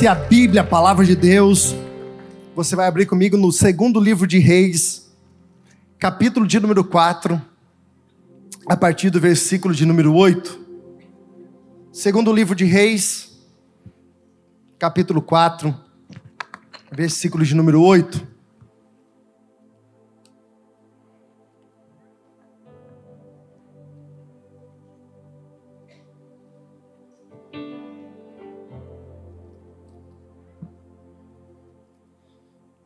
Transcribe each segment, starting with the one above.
trouxe a Bíblia, a palavra de Deus, você vai abrir comigo no segundo livro de Reis, capítulo de número 4, a partir do versículo de número 8. Segundo livro de Reis, capítulo 4, versículo de número 8.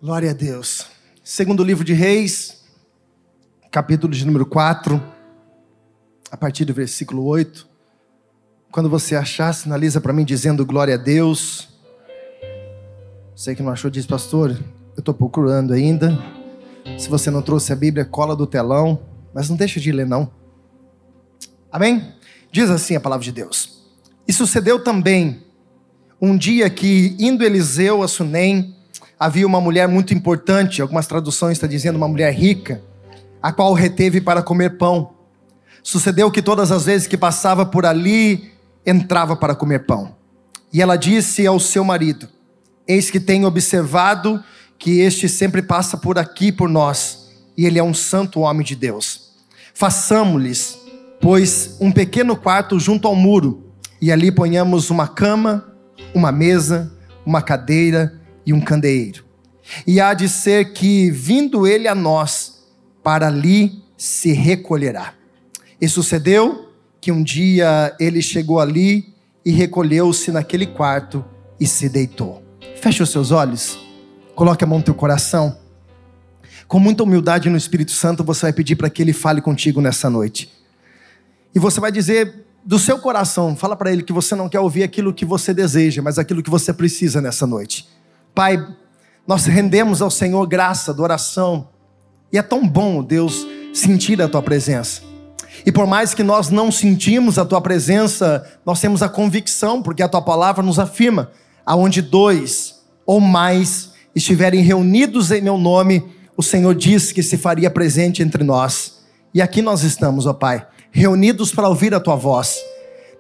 Glória a Deus. Segundo livro de Reis, capítulo de número 4, a partir do versículo 8. Quando você achar, sinaliza para mim dizendo glória a Deus. Sei que não achou, diz pastor, eu estou procurando ainda. Se você não trouxe a Bíblia, cola do telão, mas não deixa de ler não. Amém? Diz assim a palavra de Deus. E sucedeu também um dia que indo Eliseu a Sunem, havia uma mulher muito importante, algumas traduções estão dizendo uma mulher rica, a qual reteve para comer pão. Sucedeu que todas as vezes que passava por ali, entrava para comer pão. E ela disse ao seu marido: Eis que tenho observado que este sempre passa por aqui por nós, e ele é um santo homem de Deus. Façamos-lhes, pois, um pequeno quarto junto ao muro, e ali ponhamos uma cama, uma mesa, uma cadeira e um candeeiro. E há de ser que, vindo ele a nós, para ali se recolherá. E sucedeu que um dia ele chegou ali e recolheu-se naquele quarto e se deitou. Feche os seus olhos, coloque a mão no teu coração. Com muita humildade no Espírito Santo, você vai pedir para que ele fale contigo nessa noite. E você vai dizer do seu coração, fala para ele que você não quer ouvir aquilo que você deseja, mas aquilo que você precisa nessa noite. Pai, nós rendemos ao Senhor graça, adoração. E é tão bom, Deus, sentir a tua presença. E por mais que nós não sentimos a tua presença, nós temos a convicção, porque a tua palavra nos afirma: aonde dois ou mais estiverem reunidos em meu nome, o Senhor diz que se faria presente entre nós. E aqui nós estamos, ó Pai, reunidos para ouvir a tua voz.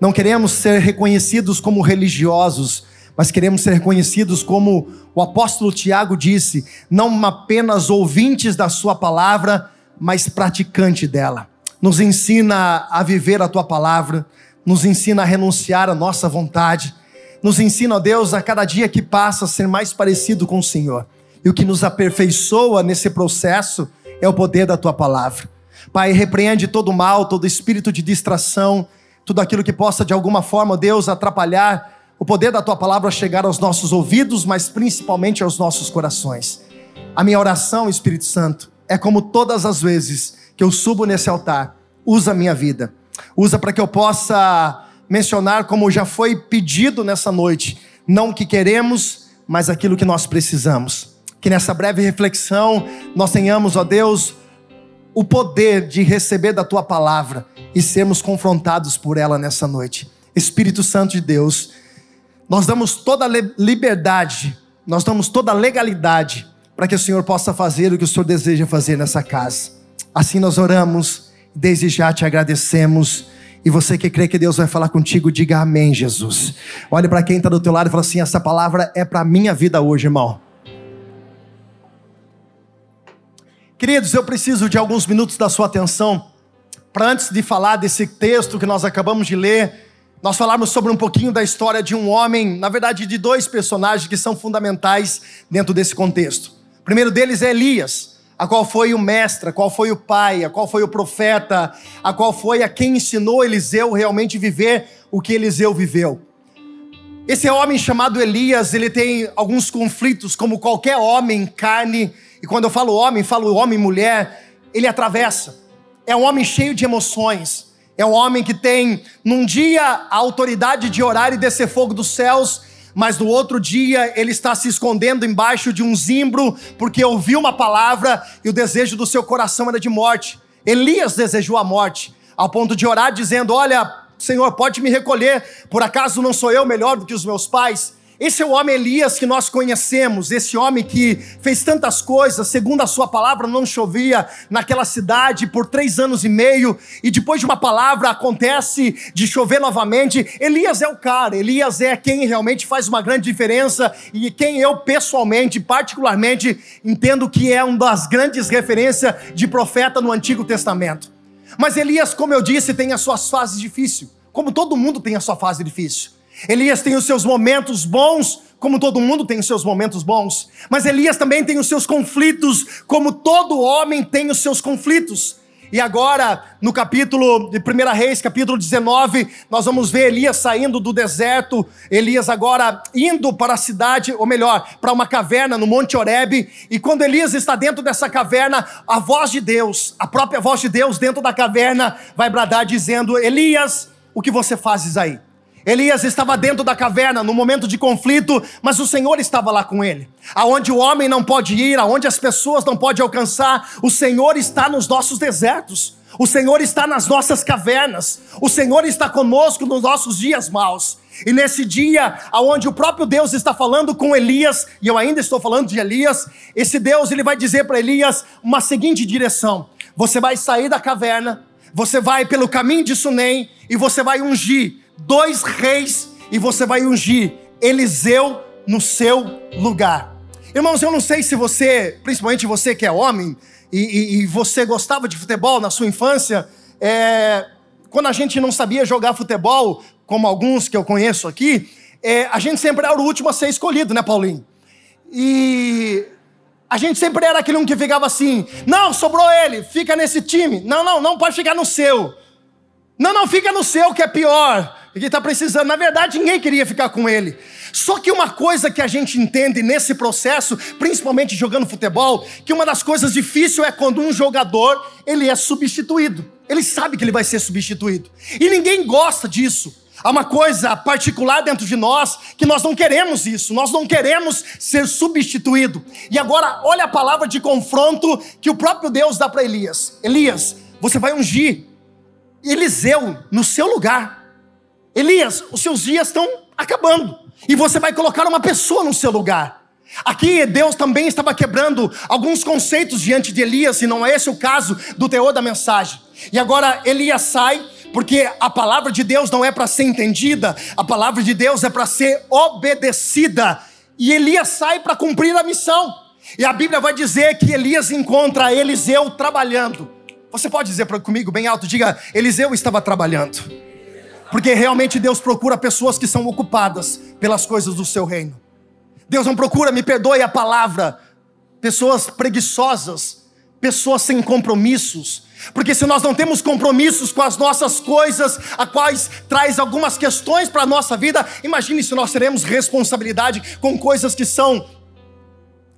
Não queremos ser reconhecidos como religiosos, mas queremos ser reconhecidos como o apóstolo Tiago disse, não apenas ouvintes da sua palavra, mas praticante dela. Nos ensina a viver a tua palavra, nos ensina a renunciar à nossa vontade, nos ensina, ó Deus, a cada dia que passa a ser mais parecido com o Senhor. E o que nos aperfeiçoa nesse processo é o poder da tua palavra. Pai, repreende todo mal, todo espírito de distração, tudo aquilo que possa de alguma forma, Deus, atrapalhar o poder da tua palavra chegar aos nossos ouvidos, mas principalmente aos nossos corações. A minha oração, Espírito Santo, é como todas as vezes que eu subo nesse altar, usa a minha vida. Usa para que eu possa mencionar como já foi pedido nessa noite, não o que queremos, mas aquilo que nós precisamos. Que nessa breve reflexão nós tenhamos, ó Deus, o poder de receber da tua palavra e sermos confrontados por ela nessa noite. Espírito Santo de Deus, nós damos toda liberdade, nós damos toda legalidade para que o Senhor possa fazer o que o Senhor deseja fazer nessa casa. Assim nós oramos, desde já te agradecemos. E você que crê que Deus vai falar contigo, diga amém, Jesus. Olhe para quem está do teu lado e fala assim: essa palavra é para a minha vida hoje, irmão. Queridos, eu preciso de alguns minutos da sua atenção para antes de falar desse texto que nós acabamos de ler, nós falarmos sobre um pouquinho da história de um homem, na verdade de dois personagens que são fundamentais dentro desse contexto. O primeiro deles é Elias, a qual foi o mestre, a qual foi o pai, a qual foi o profeta, a qual foi a quem ensinou Eliseu realmente viver o que Eliseu viveu. Esse homem chamado Elias, ele tem alguns conflitos, como qualquer homem, carne, e quando eu falo homem, falo homem e mulher, ele atravessa. É um homem cheio de emoções. É um homem que tem, num dia, a autoridade de orar e descer fogo dos céus, mas no outro dia ele está se escondendo embaixo de um zimbro, porque ouviu uma palavra e o desejo do seu coração era de morte. Elias desejou a morte, ao ponto de orar, dizendo: Olha, Senhor, pode me recolher, por acaso não sou eu melhor do que os meus pais? Esse é o homem Elias que nós conhecemos, esse homem que fez tantas coisas, segundo a sua palavra, não chovia naquela cidade por três anos e meio, e depois de uma palavra acontece de chover novamente. Elias é o cara, Elias é quem realmente faz uma grande diferença e quem eu pessoalmente, particularmente, entendo que é uma das grandes referências de profeta no Antigo Testamento. Mas Elias, como eu disse, tem as suas fases difíceis, como todo mundo tem a sua fase difícil. Elias tem os seus momentos bons, como todo mundo tem os seus momentos bons, mas Elias também tem os seus conflitos, como todo homem tem os seus conflitos. E agora, no capítulo de 1 Reis, capítulo 19, nós vamos ver Elias saindo do deserto, Elias agora indo para a cidade, ou melhor, para uma caverna no Monte Oreb. E quando Elias está dentro dessa caverna, a voz de Deus, a própria voz de Deus dentro da caverna, vai bradar dizendo: Elias, o que você fazes aí? Elias estava dentro da caverna no momento de conflito, mas o Senhor estava lá com ele. Aonde o homem não pode ir, aonde as pessoas não podem alcançar, o Senhor está nos nossos desertos. O Senhor está nas nossas cavernas. O Senhor está conosco nos nossos dias maus. E nesse dia, aonde o próprio Deus está falando com Elias, e eu ainda estou falando de Elias, esse Deus ele vai dizer para Elias uma seguinte direção: você vai sair da caverna, você vai pelo caminho de Sunem e você vai ungir dois reis e você vai ungir Eliseu no seu lugar. Irmãos, eu não sei se você, principalmente você que é homem, e, e, e você gostava de futebol na sua infância, é, quando a gente não sabia jogar futebol, como alguns que eu conheço aqui, é, a gente sempre era o último a ser escolhido, né, Paulinho? E a gente sempre era aquele um que ficava assim: não, sobrou ele, fica nesse time. Não, não, não pode ficar no seu. Não, não, fica no seu que é pior que está precisando. Na verdade, ninguém queria ficar com ele. Só que uma coisa que a gente entende nesse processo, principalmente jogando futebol, que uma das coisas difíceis é quando um jogador ele é substituído. Ele sabe que ele vai ser substituído. E ninguém gosta disso. Há uma coisa particular dentro de nós que nós não queremos isso, nós não queremos ser substituído. E agora, olha a palavra de confronto que o próprio Deus dá para Elias: Elias, você vai ungir Eliseu no seu lugar. Elias, os seus dias estão acabando. E você vai colocar uma pessoa no seu lugar. Aqui Deus também estava quebrando alguns conceitos diante de Elias, e não é esse o caso do teor da mensagem. E agora Elias sai, porque a palavra de Deus não é para ser entendida, a palavra de Deus é para ser obedecida. E Elias sai para cumprir a missão. E a Bíblia vai dizer que Elias encontra Eliseu trabalhando. Você pode dizer comigo bem alto, diga: Eliseu estava trabalhando. Porque realmente Deus procura pessoas que são ocupadas pelas coisas do seu reino. Deus não procura, me perdoe a palavra, pessoas preguiçosas, pessoas sem compromissos. Porque se nós não temos compromissos com as nossas coisas, a quais traz algumas questões para a nossa vida, imagine se nós teremos responsabilidade com coisas que são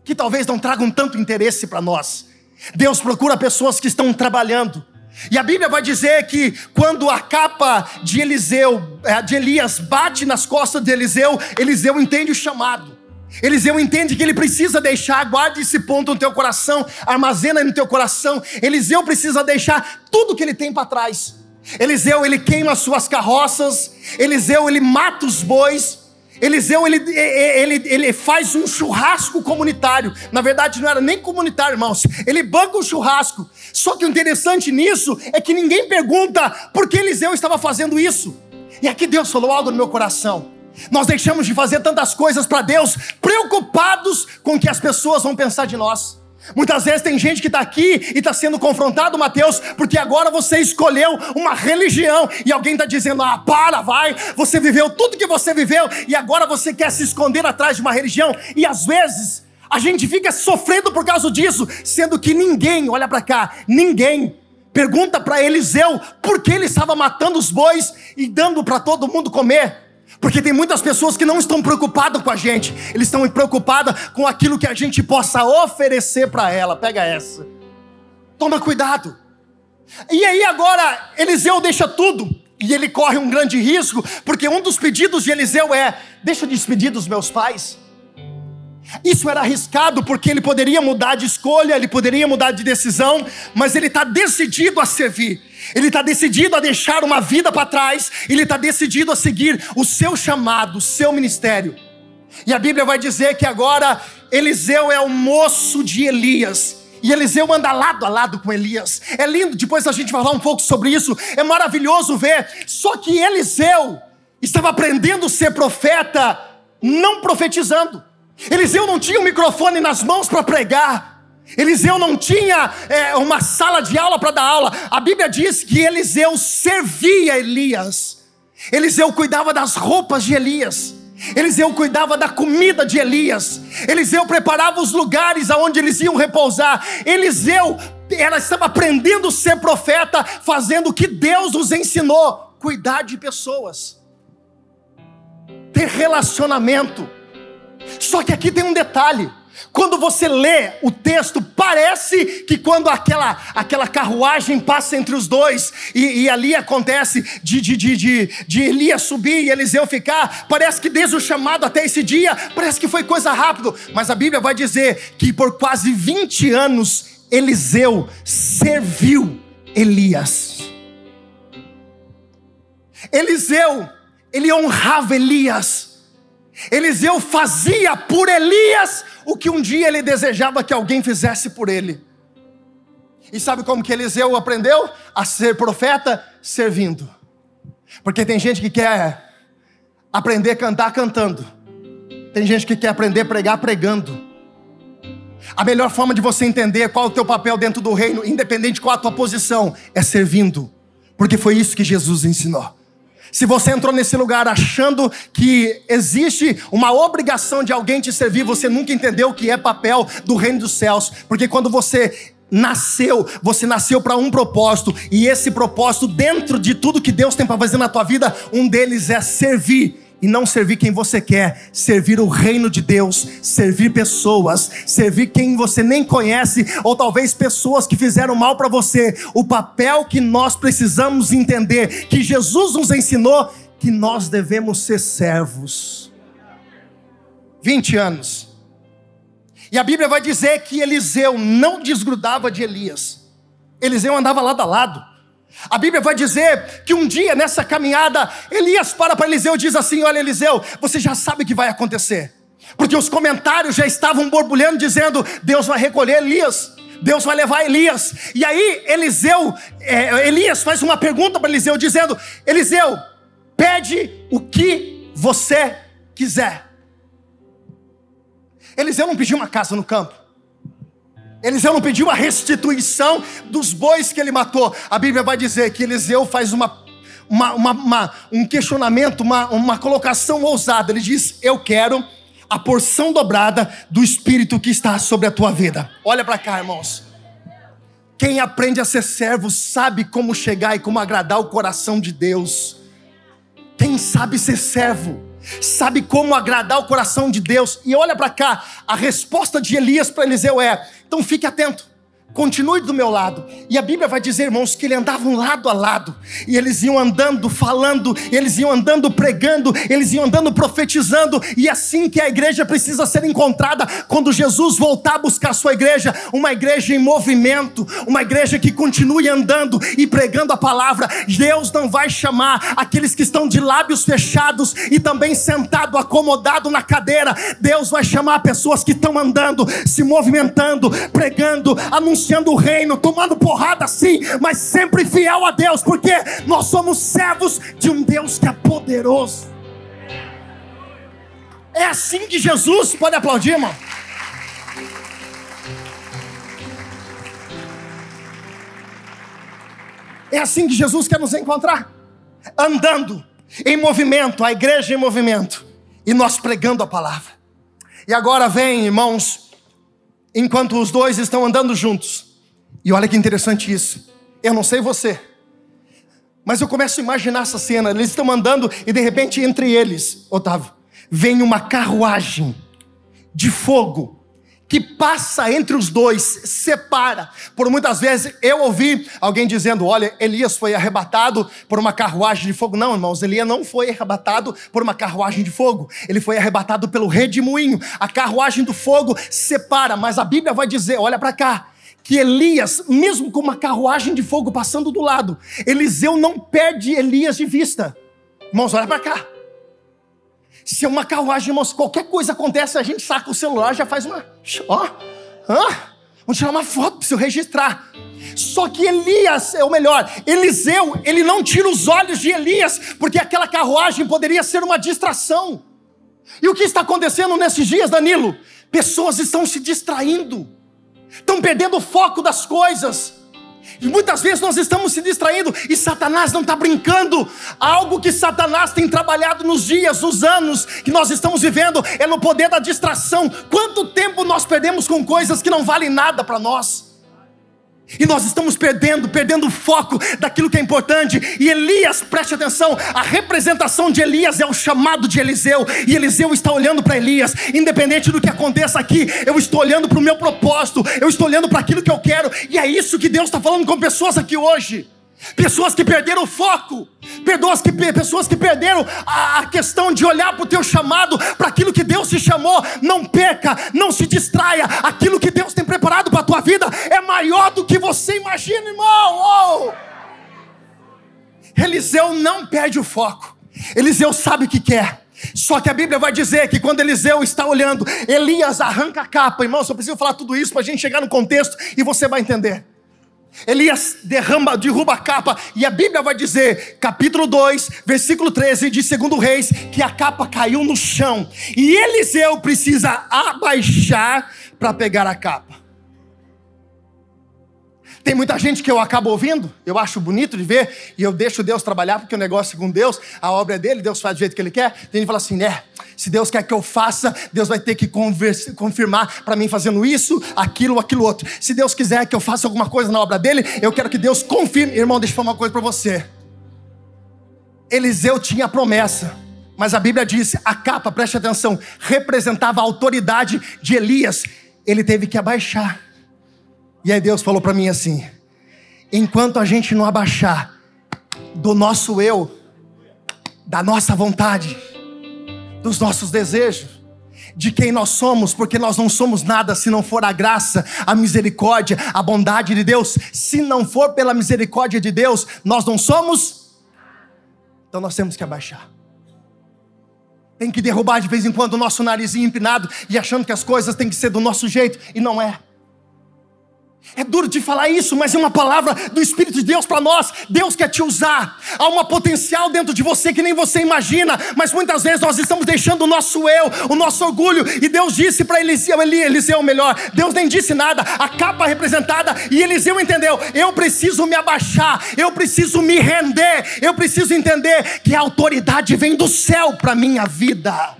que talvez não tragam tanto interesse para nós. Deus procura pessoas que estão trabalhando, e a Bíblia vai dizer que quando a capa de Eliseu, é, de Elias, bate nas costas de Eliseu, Eliseu entende o chamado. Eliseu entende que ele precisa deixar, guarde esse ponto no teu coração, armazena no teu coração. Eliseu precisa deixar tudo que ele tem para trás. Eliseu ele queima as suas carroças, Eliseu ele mata os bois, Eliseu ele, ele, ele faz um churrasco comunitário. Na verdade, não era nem comunitário, irmãos. Ele banca o churrasco. Só que o interessante nisso é que ninguém pergunta por que Eliseu estava fazendo isso. E aqui Deus falou algo no meu coração. Nós deixamos de fazer tantas coisas para Deus, preocupados com o que as pessoas vão pensar de nós. Muitas vezes tem gente que está aqui e está sendo confrontado, Mateus, porque agora você escolheu uma religião e alguém está dizendo: ah, para, vai, você viveu tudo que você viveu e agora você quer se esconder atrás de uma religião. E às vezes a gente fica sofrendo por causa disso, sendo que ninguém, olha para cá, ninguém pergunta para Eliseu por que ele estava matando os bois e dando para todo mundo comer. Porque tem muitas pessoas que não estão preocupadas com a gente, eles estão preocupadas com aquilo que a gente possa oferecer para ela. Pega essa. Toma cuidado. E aí agora Eliseu deixa tudo e ele corre um grande risco, porque um dos pedidos de Eliseu é: deixa eu despedir dos meus pais. Isso era arriscado porque ele poderia mudar de escolha, ele poderia mudar de decisão, mas ele está decidido a servir. Ele está decidido a deixar uma vida para trás, ele está decidido a seguir o seu chamado, o seu ministério. E a Bíblia vai dizer que agora Eliseu é o moço de Elias. E Eliseu anda lado a lado com Elias. É lindo, depois a gente vai falar um pouco sobre isso. É maravilhoso ver. Só que Eliseu estava aprendendo a ser profeta, não profetizando. Eliseu não tinha um microfone nas mãos para pregar. Eliseu não tinha é, uma sala de aula para dar aula. A Bíblia diz que Eliseu servia Elias. Eliseu cuidava das roupas de Elias. Eliseu cuidava da comida de Elias. Eliseu preparava os lugares aonde eles iam repousar. Eliseu ela estava aprendendo a ser profeta, fazendo o que Deus nos ensinou: cuidar de pessoas, ter relacionamento. Só que aqui tem um detalhe. Quando você lê o texto, parece que quando aquela, aquela carruagem passa entre os dois, e, e ali acontece de, de, de, de, de Elias subir e Eliseu ficar, parece que desde o chamado até esse dia, parece que foi coisa rápida, mas a Bíblia vai dizer que por quase 20 anos Eliseu serviu Elias. Eliseu, ele honrava Elias. Eliseu fazia por Elias o que um dia ele desejava que alguém fizesse por ele. E sabe como que Eliseu aprendeu a ser profeta? Servindo. Porque tem gente que quer aprender a cantar cantando. Tem gente que quer aprender a pregar pregando. A melhor forma de você entender qual é o teu papel dentro do reino, independente de qual a tua posição, é servindo. Porque foi isso que Jesus ensinou. Se você entrou nesse lugar achando que existe uma obrigação de alguém te servir, você nunca entendeu o que é papel do reino dos céus, porque quando você nasceu, você nasceu para um propósito, e esse propósito, dentro de tudo que Deus tem para fazer na tua vida, um deles é servir e não servir quem você quer, servir o reino de Deus, servir pessoas, servir quem você nem conhece, ou talvez pessoas que fizeram mal para você. O papel que nós precisamos entender, que Jesus nos ensinou, que nós devemos ser servos. 20 anos. E a Bíblia vai dizer que Eliseu não desgrudava de Elias. Eliseu andava lado a lado. A Bíblia vai dizer que um dia nessa caminhada, Elias para para Eliseu e diz assim: Olha, Eliseu, você já sabe o que vai acontecer, porque os comentários já estavam borbulhando, dizendo: Deus vai recolher Elias. Deus vai levar Elias. E aí Eliseu, é, Elias faz uma pergunta para Eliseu, dizendo: Eliseu, pede o que você quiser. Eliseu não pediu uma casa no campo. Eliseu não pediu a restituição dos bois que ele matou. A Bíblia vai dizer que Eliseu faz uma, uma, uma, uma um questionamento, uma, uma colocação ousada. Ele diz: Eu quero a porção dobrada do Espírito que está sobre a tua vida. Olha para cá, irmãos. Quem aprende a ser servo sabe como chegar e como agradar o coração de Deus. Quem sabe ser servo sabe como agradar o coração de Deus. E olha para cá, a resposta de Elias para Eliseu é: então fique atento continue do meu lado. E a Bíblia vai dizer, irmãos, que eles andavam lado a lado, e eles iam andando, falando, eles iam andando pregando, eles iam andando profetizando, e é assim que a igreja precisa ser encontrada quando Jesus voltar a buscar a sua igreja, uma igreja em movimento, uma igreja que continue andando e pregando a palavra. Deus não vai chamar aqueles que estão de lábios fechados e também sentado, acomodado na cadeira. Deus vai chamar pessoas que estão andando, se movimentando, pregando, anunciando anunciando o reino, tomando porrada sim, mas sempre fiel a Deus, porque nós somos servos de um Deus que é poderoso. É assim que Jesus pode aplaudir, irmão. É assim que Jesus quer nos encontrar, andando em movimento, a igreja em movimento, e nós pregando a palavra. E agora vem, irmãos, enquanto os dois estão andando juntos. E olha que interessante isso. Eu não sei você, mas eu começo a imaginar essa cena. Eles estão andando e de repente entre eles, Otávio, vem uma carruagem de fogo que passa entre os dois, separa. Por muitas vezes eu ouvi alguém dizendo: Olha, Elias foi arrebatado por uma carruagem de fogo. Não, irmãos, Elias não foi arrebatado por uma carruagem de fogo, ele foi arrebatado pelo redemoinho. A carruagem do fogo separa, mas a Bíblia vai dizer: Olha para cá. Que Elias, mesmo com uma carruagem de fogo passando do lado, Eliseu não perde Elias de vista. Irmãos, olha para cá. Se uma carruagem, irmãos, qualquer coisa acontece, a gente saca o celular, já faz uma. Ó, hã? Vamos tirar uma foto, preciso registrar. Só que Elias é o melhor. Eliseu, ele não tira os olhos de Elias, porque aquela carruagem poderia ser uma distração. E o que está acontecendo nesses dias, Danilo? Pessoas estão se distraindo, estão perdendo o foco das coisas. E muitas vezes nós estamos se distraindo e Satanás não está brincando. Algo que Satanás tem trabalhado nos dias, nos anos que nós estamos vivendo é no poder da distração. Quanto tempo nós perdemos com coisas que não valem nada para nós? E nós estamos perdendo, perdendo o foco daquilo que é importante. E Elias, preste atenção, a representação de Elias é o chamado de Eliseu. E Eliseu está olhando para Elias, independente do que aconteça aqui, eu estou olhando para o meu propósito, eu estou olhando para aquilo que eu quero. E é isso que Deus está falando com pessoas aqui hoje. Pessoas que perderam o foco, pessoas que, pessoas que perderam a, a questão de olhar para o teu chamado, para aquilo que Deus te chamou. Não perca, não se distraia. Aquilo que Deus tem preparado para a tua vida é maior do que você imagina, irmão. Oh! Eliseu não perde o foco. Eliseu sabe o que quer. Só que a Bíblia vai dizer que quando Eliseu está olhando, Elias arranca a capa. Irmão, só preciso falar tudo isso para a gente chegar no contexto e você vai entender. Elias derrama, derruba a capa, e a Bíblia vai dizer, capítulo 2, versículo 13 de 2 Reis, que a capa caiu no chão, e Eliseu precisa abaixar para pegar a capa. Tem muita gente que eu acabo ouvindo, eu acho bonito de ver, e eu deixo Deus trabalhar, porque o negócio com Deus, a obra é dele, Deus faz do jeito que ele quer. Tem gente que fala assim, né? Se Deus quer que eu faça, Deus vai ter que confirmar para mim fazendo isso, aquilo, aquilo outro. Se Deus quiser que eu faça alguma coisa na obra dele, eu quero que Deus confirme. Irmão, deixa eu falar uma coisa para você. Eliseu tinha promessa. Mas a Bíblia diz, a capa, preste atenção, representava a autoridade de Elias. Ele teve que abaixar. E aí Deus falou para mim assim: enquanto a gente não abaixar do nosso eu, da nossa vontade, dos nossos desejos, de quem nós somos, porque nós não somos nada se não for a graça, a misericórdia, a bondade de Deus. Se não for pela misericórdia de Deus, nós não somos. Então nós temos que abaixar. Tem que derrubar de vez em quando o nosso narizinho empinado e achando que as coisas têm que ser do nosso jeito, e não é. É duro de falar isso, mas é uma palavra do Espírito de Deus para nós. Deus quer te usar. Há uma potencial dentro de você que nem você imagina, mas muitas vezes nós estamos deixando o nosso eu, o nosso orgulho. E Deus disse para Eliseu, Eliseu melhor. Deus nem disse nada. A capa representada e Eliseu entendeu. Eu preciso me abaixar. Eu preciso me render. Eu preciso entender que a autoridade vem do céu para minha vida.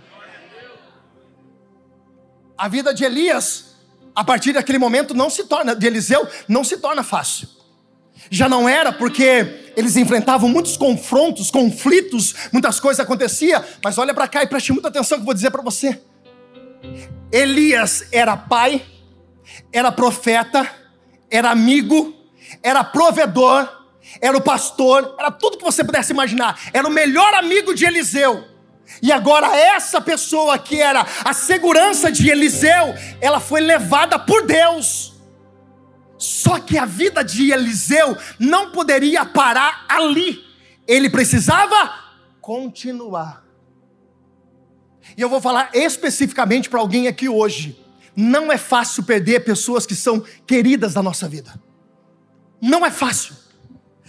A vida de Elias a partir daquele momento não se torna, de Eliseu, não se torna fácil. Já não era porque eles enfrentavam muitos confrontos, conflitos, muitas coisas aconteciam, mas olha para cá e preste muita atenção que eu vou dizer para você. Elias era pai, era profeta, era amigo, era provedor, era o pastor, era tudo que você pudesse imaginar. Era o melhor amigo de Eliseu. E agora essa pessoa que era a segurança de Eliseu, ela foi levada por Deus. Só que a vida de Eliseu não poderia parar ali. Ele precisava continuar. E eu vou falar especificamente para alguém aqui hoje. Não é fácil perder pessoas que são queridas da nossa vida. Não é fácil.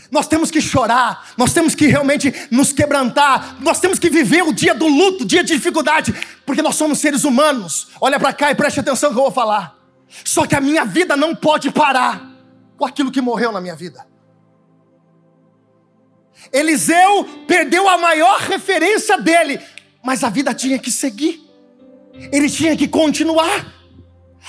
Nós temos que chorar, nós temos que realmente nos quebrantar, nós temos que viver o dia do luto, o dia de dificuldade, porque nós somos seres humanos. Olha para cá e preste atenção no que eu vou falar. Só que a minha vida não pode parar com aquilo que morreu na minha vida. Eliseu perdeu a maior referência dele, mas a vida tinha que seguir, ele tinha que continuar.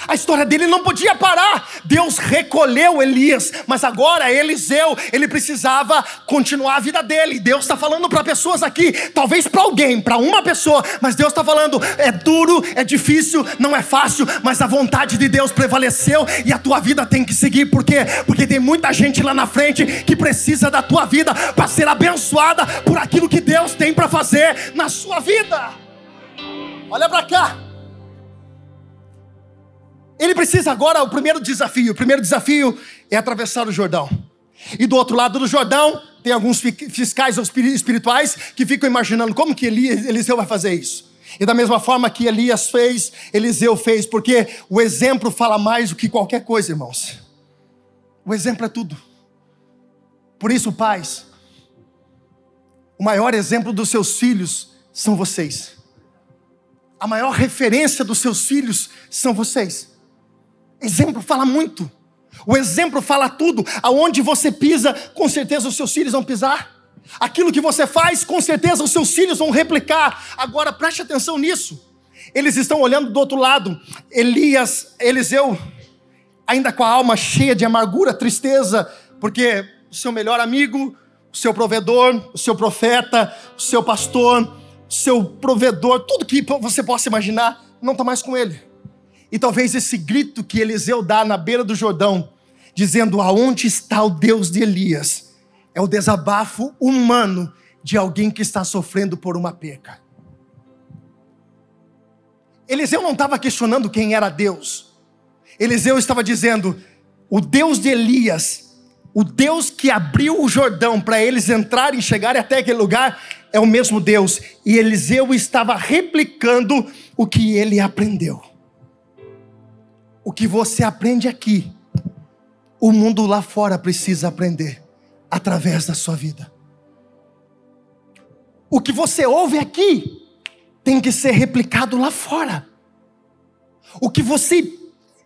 A história dele não podia parar. Deus recolheu Elias, mas agora Eliseu, ele precisava continuar a vida dele. Deus está falando para pessoas aqui, talvez para alguém, para uma pessoa, mas Deus está falando: é duro, é difícil, não é fácil, mas a vontade de Deus prevaleceu e a tua vida tem que seguir. Por quê? Porque tem muita gente lá na frente que precisa da tua vida para ser abençoada por aquilo que Deus tem para fazer na sua vida. Olha para cá. Ele precisa agora, o primeiro desafio, o primeiro desafio é atravessar o Jordão. E do outro lado do Jordão, tem alguns fiscais espirituais que ficam imaginando como que Eliseu vai fazer isso. E da mesma forma que Elias fez, Eliseu fez, porque o exemplo fala mais do que qualquer coisa, irmãos. O exemplo é tudo. Por isso, pais, o maior exemplo dos seus filhos são vocês. A maior referência dos seus filhos são vocês. Exemplo fala muito. O exemplo fala tudo. Aonde você pisa, com certeza os seus filhos vão pisar. Aquilo que você faz, com certeza os seus filhos vão replicar. Agora preste atenção nisso. Eles estão olhando do outro lado. Elias, Eliseu, ainda com a alma cheia de amargura, tristeza, porque o seu melhor amigo, o seu provedor, o seu profeta, o seu pastor, o seu provedor, tudo que você possa imaginar, não está mais com ele. E talvez esse grito que Eliseu dá na beira do Jordão, dizendo: Aonde está o Deus de Elias? é o desabafo humano de alguém que está sofrendo por uma perca. Eliseu não estava questionando quem era Deus. Eliseu estava dizendo: o Deus de Elias, o Deus que abriu o Jordão para eles entrarem e chegarem até aquele lugar, é o mesmo Deus. E Eliseu estava replicando o que ele aprendeu. O que você aprende aqui, o mundo lá fora precisa aprender através da sua vida. O que você ouve aqui tem que ser replicado lá fora. O que você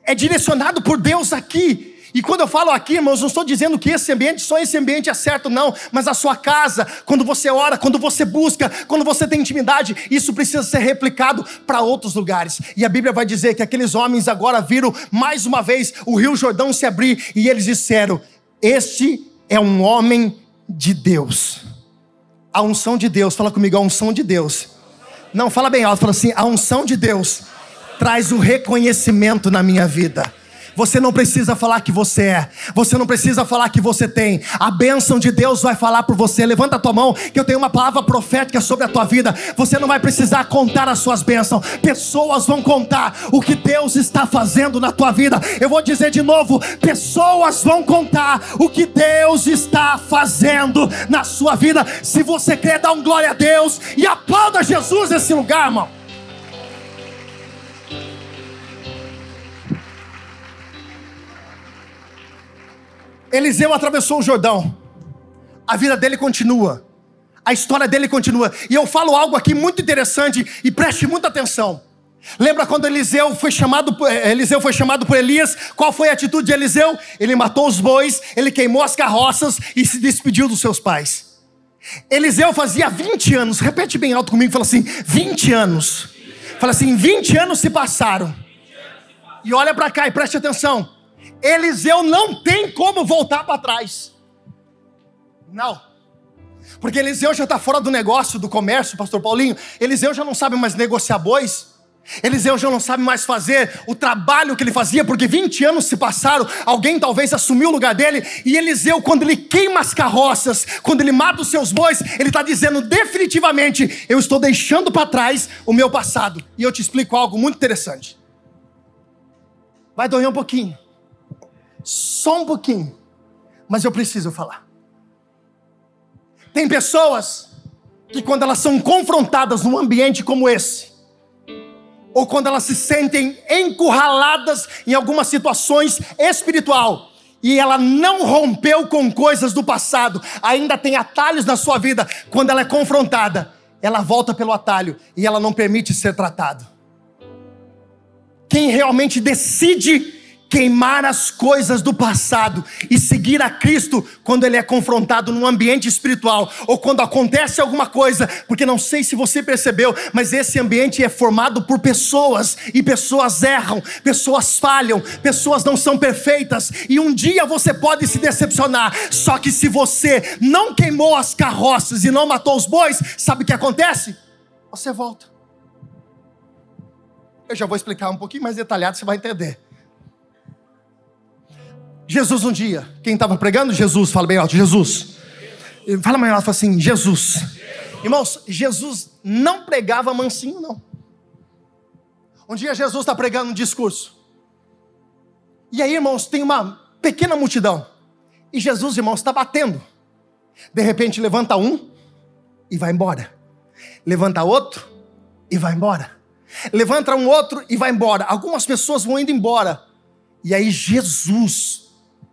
é direcionado por Deus aqui e quando eu falo aqui, irmãos, não estou dizendo que esse ambiente, só esse ambiente é certo, não. Mas a sua casa, quando você ora, quando você busca, quando você tem intimidade, isso precisa ser replicado para outros lugares. E a Bíblia vai dizer que aqueles homens agora viram mais uma vez o Rio Jordão se abrir e eles disseram: Este é um homem de Deus. A unção de Deus, fala comigo, a unção de Deus. Não, fala bem alto, fala assim: a unção de Deus traz o reconhecimento na minha vida. Você não precisa falar que você é. Você não precisa falar que você tem. A bênção de Deus vai falar por você. Levanta a tua mão, que eu tenho uma palavra profética sobre a tua vida. Você não vai precisar contar as suas bênçãos. Pessoas vão contar o que Deus está fazendo na tua vida. Eu vou dizer de novo: pessoas vão contar o que Deus está fazendo na sua vida. Se você quer dar um glória a Deus e aplauda Jesus nesse lugar, irmão. Eliseu atravessou o Jordão. A vida dele continua. A história dele continua. E eu falo algo aqui muito interessante e preste muita atenção. Lembra quando Eliseu foi chamado, eh, Eliseu foi chamado por Elias? Qual foi a atitude de Eliseu? Ele matou os bois, ele queimou as carroças e se despediu dos seus pais. Eliseu fazia 20 anos, repete bem alto comigo, fala assim: 20 anos. Fala assim: 20 anos se passaram. E olha para cá e preste atenção. Eliseu não tem como voltar para trás. Não. Porque Eliseu já está fora do negócio, do comércio, pastor Paulinho. Eliseu já não sabe mais negociar bois. Eliseu já não sabe mais fazer o trabalho que ele fazia, porque 20 anos se passaram, alguém talvez assumiu o lugar dele, e Eliseu, quando ele queima as carroças, quando ele mata os seus bois, ele está dizendo definitivamente: eu estou deixando para trás o meu passado. E eu te explico algo muito interessante. Vai doer um pouquinho, só um pouquinho, mas eu preciso falar. Tem pessoas que, quando elas são confrontadas num ambiente como esse, ou quando elas se sentem encurraladas em algumas situações espiritual, e ela não rompeu com coisas do passado, ainda tem atalhos na sua vida, quando ela é confrontada, ela volta pelo atalho e ela não permite ser tratado. Quem realmente decide queimar as coisas do passado e seguir a Cristo quando ele é confrontado num ambiente espiritual ou quando acontece alguma coisa, porque não sei se você percebeu, mas esse ambiente é formado por pessoas e pessoas erram, pessoas falham, pessoas não são perfeitas e um dia você pode se decepcionar. Só que se você não queimou as carroças e não matou os bois, sabe o que acontece? Você volta. Eu já vou explicar um pouquinho mais detalhado, você vai entender. Jesus um dia, quem estava pregando? Jesus, fala bem alto, Jesus. Fala mais alto, fala assim, Jesus. Irmãos, Jesus não pregava mansinho, não. Um dia Jesus está pregando um discurso. E aí, irmãos, tem uma pequena multidão. E Jesus, irmãos, está batendo. De repente levanta um e vai embora. Levanta outro e vai embora. Levanta um outro e vai embora. Algumas pessoas vão indo embora. E aí Jesus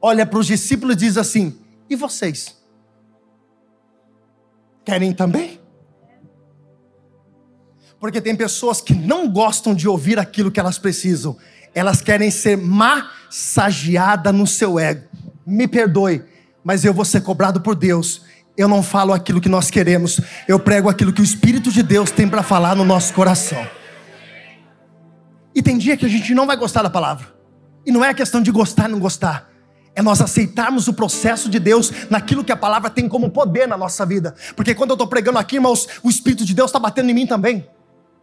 olha para os discípulos e diz assim: E vocês? Querem também? Porque tem pessoas que não gostam de ouvir aquilo que elas precisam. Elas querem ser massageadas no seu ego. Me perdoe, mas eu vou ser cobrado por Deus. Eu não falo aquilo que nós queremos, eu prego aquilo que o Espírito de Deus tem para falar no nosso coração. E tem dia que a gente não vai gostar da palavra. E não é questão de gostar não gostar. É nós aceitarmos o processo de Deus naquilo que a palavra tem como poder na nossa vida. Porque quando eu estou pregando aqui, irmãos, o Espírito de Deus está batendo em mim também.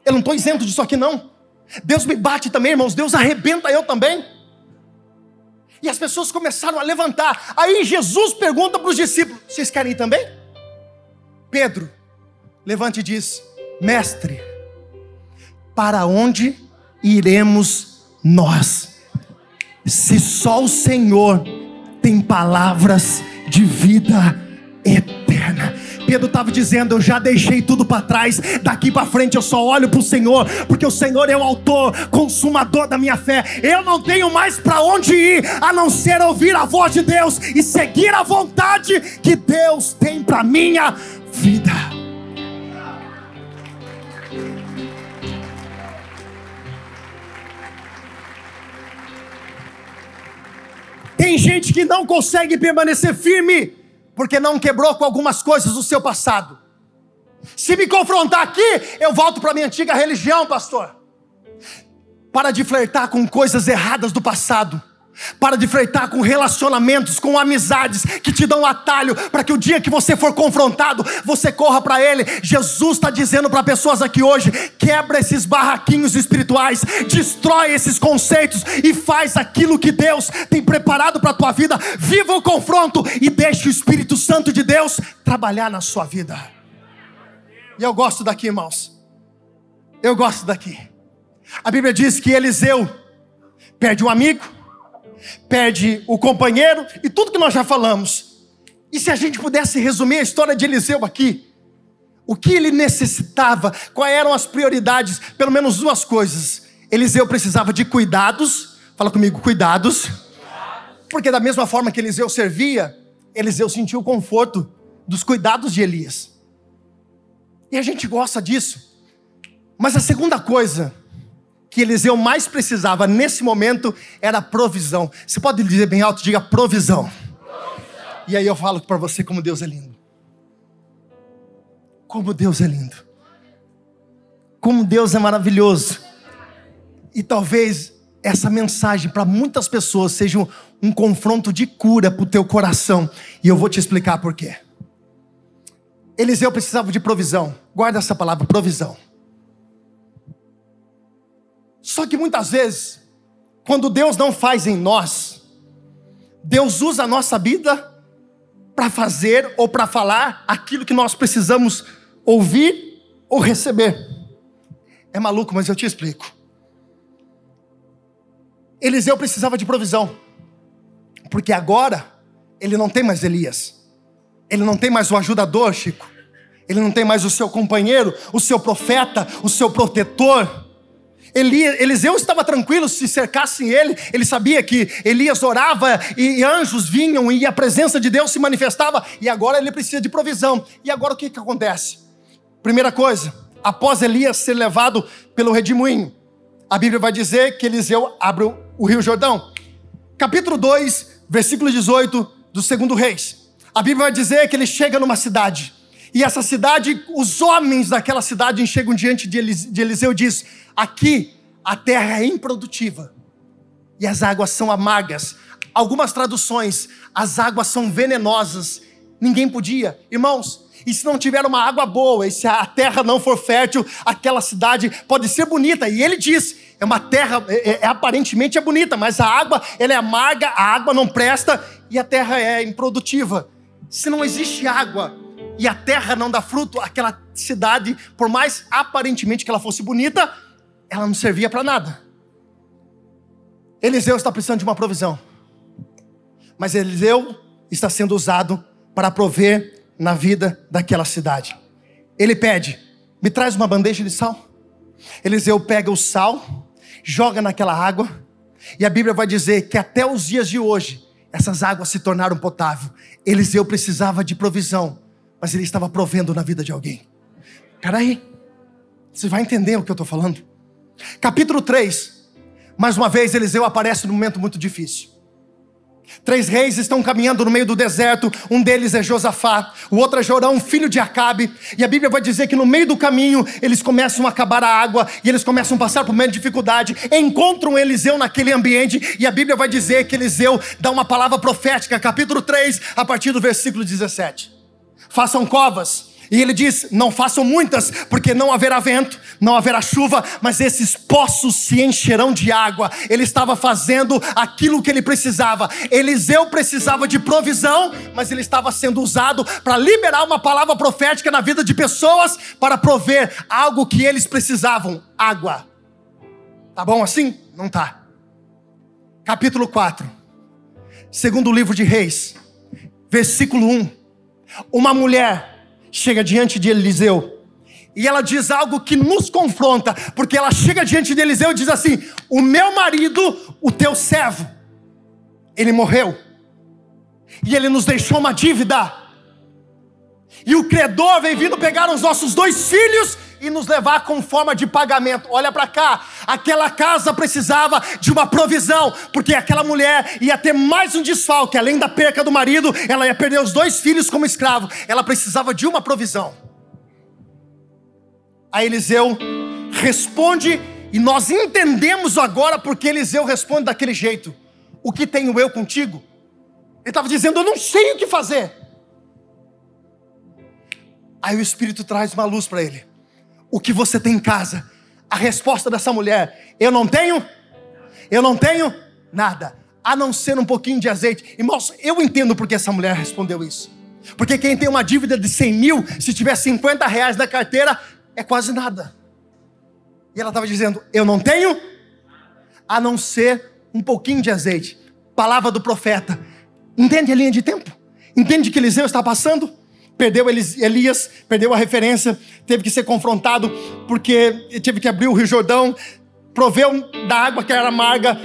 Eu não estou isento disso aqui, não. Deus me bate também, irmãos. Deus arrebenta eu também. E as pessoas começaram a levantar. Aí Jesus pergunta para os discípulos: Vocês querem ir também? Pedro levante e diz: Mestre, para onde iremos nós? Se só o Senhor tem palavras de vida eterna. Pedro estava dizendo: Eu já deixei tudo para trás, daqui para frente eu só olho para o Senhor, porque o Senhor é o autor, consumador da minha fé. Eu não tenho mais para onde ir a não ser ouvir a voz de Deus e seguir a vontade que Deus tem para minha vida. Tem gente que não consegue permanecer firme porque não quebrou com algumas coisas do seu passado. Se me confrontar aqui, eu volto para minha antiga religião, pastor. Para de flertar com coisas erradas do passado. Para de flertar com relacionamentos, com amizades que te dão atalho para que o dia que você for confrontado, você corra para Ele. Jesus está dizendo para pessoas aqui hoje: quebra esses barraquinhos espirituais, destrói esses conceitos e faz aquilo que Deus tem preparado para a tua vida. Viva o confronto e deixe o Espírito Santo de Deus trabalhar na sua vida. E eu gosto daqui, irmãos. Eu gosto daqui. A Bíblia diz que Eliseu perde um amigo perde o companheiro e tudo que nós já falamos. E se a gente pudesse resumir a história de Eliseu aqui? O que ele necessitava? Quais eram as prioridades? Pelo menos duas coisas. Eliseu precisava de cuidados. Fala comigo, cuidados. Porque da mesma forma que Eliseu servia, Eliseu sentiu o conforto dos cuidados de Elias. E a gente gosta disso. Mas a segunda coisa que Eliseu mais precisava nesse momento era provisão. Você pode dizer bem alto, diga provisão. provisão. E aí eu falo para você como Deus é lindo. Como Deus é lindo. Como Deus é maravilhoso. E talvez essa mensagem para muitas pessoas seja um, um confronto de cura para o teu coração. E eu vou te explicar por quê. Eliseu precisava de provisão. Guarda essa palavra, provisão. Só que muitas vezes, quando Deus não faz em nós, Deus usa a nossa vida para fazer ou para falar aquilo que nós precisamos ouvir ou receber. É maluco, mas eu te explico. Eliseu precisava de provisão, porque agora ele não tem mais Elias, ele não tem mais o ajudador, Chico, ele não tem mais o seu companheiro, o seu profeta, o seu protetor. Elias, Eliseu estava tranquilo se cercassem ele, ele sabia que Elias orava e anjos vinham e a presença de Deus se manifestava, e agora ele precisa de provisão. E agora o que, que acontece? Primeira coisa, após Elias ser levado pelo redemoinho, a Bíblia vai dizer que Eliseu abre o rio Jordão. Capítulo 2, versículo 18 do segundo Reis. A Bíblia vai dizer que ele chega numa cidade. E essa cidade, os homens daquela cidade chegam diante de Eliseu e diz: Aqui a terra é improdutiva e as águas são amargas. Algumas traduções, as águas são venenosas. Ninguém podia. Irmãos, e se não tiver uma água boa, e se a terra não for fértil, aquela cidade pode ser bonita. E ele diz: é uma terra, é, é, é, aparentemente é bonita, mas a água ela é amarga, a água não presta e a terra é improdutiva. Se não existe água e a terra não dá fruto, aquela cidade, por mais aparentemente que ela fosse bonita, ela não servia para nada. Eliseu está precisando de uma provisão. Mas Eliseu está sendo usado para prover na vida daquela cidade. Ele pede: me traz uma bandeja de sal. Eliseu pega o sal, joga naquela água, e a Bíblia vai dizer que até os dias de hoje, essas águas se tornaram potável. Eliseu precisava de provisão, mas ele estava provendo na vida de alguém. Peraí, você vai entender o que eu estou falando. Capítulo 3, mais uma vez Eliseu aparece num momento muito difícil. Três reis estão caminhando no meio do deserto, um deles é Josafá, o outro é Jorão, filho de Acabe, e a Bíblia vai dizer que no meio do caminho eles começam a acabar a água e eles começam a passar por meio de dificuldade, encontram Eliseu naquele ambiente, e a Bíblia vai dizer que Eliseu dá uma palavra profética, capítulo 3, a partir do versículo 17. Façam covas, e ele diz: Não façam muitas, porque não haverá vento, não haverá chuva, mas esses poços se encherão de água. Ele estava fazendo aquilo que ele precisava. Eliseu precisava de provisão, mas ele estava sendo usado para liberar uma palavra profética na vida de pessoas para prover algo que eles precisavam: água. Tá bom assim? Não tá. Capítulo 4, segundo livro de Reis, versículo 1. Uma mulher chega diante de Eliseu e ela diz algo que nos confronta, porque ela chega diante de Eliseu e diz assim: O meu marido, o teu servo, ele morreu, e ele nos deixou uma dívida, e o credor vem vindo pegar os nossos dois filhos e nos levar com forma de pagamento. Olha para cá, aquela casa precisava de uma provisão, porque aquela mulher ia ter mais um desfalque, além da perca do marido, ela ia perder os dois filhos como escravo. Ela precisava de uma provisão. A Eliseu responde, e nós entendemos agora porque Eliseu responde daquele jeito: O que tenho eu contigo? Ele estava dizendo: Eu não sei o que fazer. Aí o Espírito traz uma luz para ele o que você tem em casa. A resposta dessa mulher: Eu não tenho, eu não tenho nada, a não ser um pouquinho de azeite. Irmãos, eu entendo porque essa mulher respondeu isso. Porque quem tem uma dívida de 100 mil, se tiver 50 reais na carteira, é quase nada. E ela estava dizendo: Eu não tenho, a não ser um pouquinho de azeite. Palavra do profeta. Entende a linha de tempo? Entende que Eliseu está passando? Perdeu Elias, perdeu a referência, teve que ser confrontado porque teve que abrir o Rio Jordão, proveu da água que era amarga,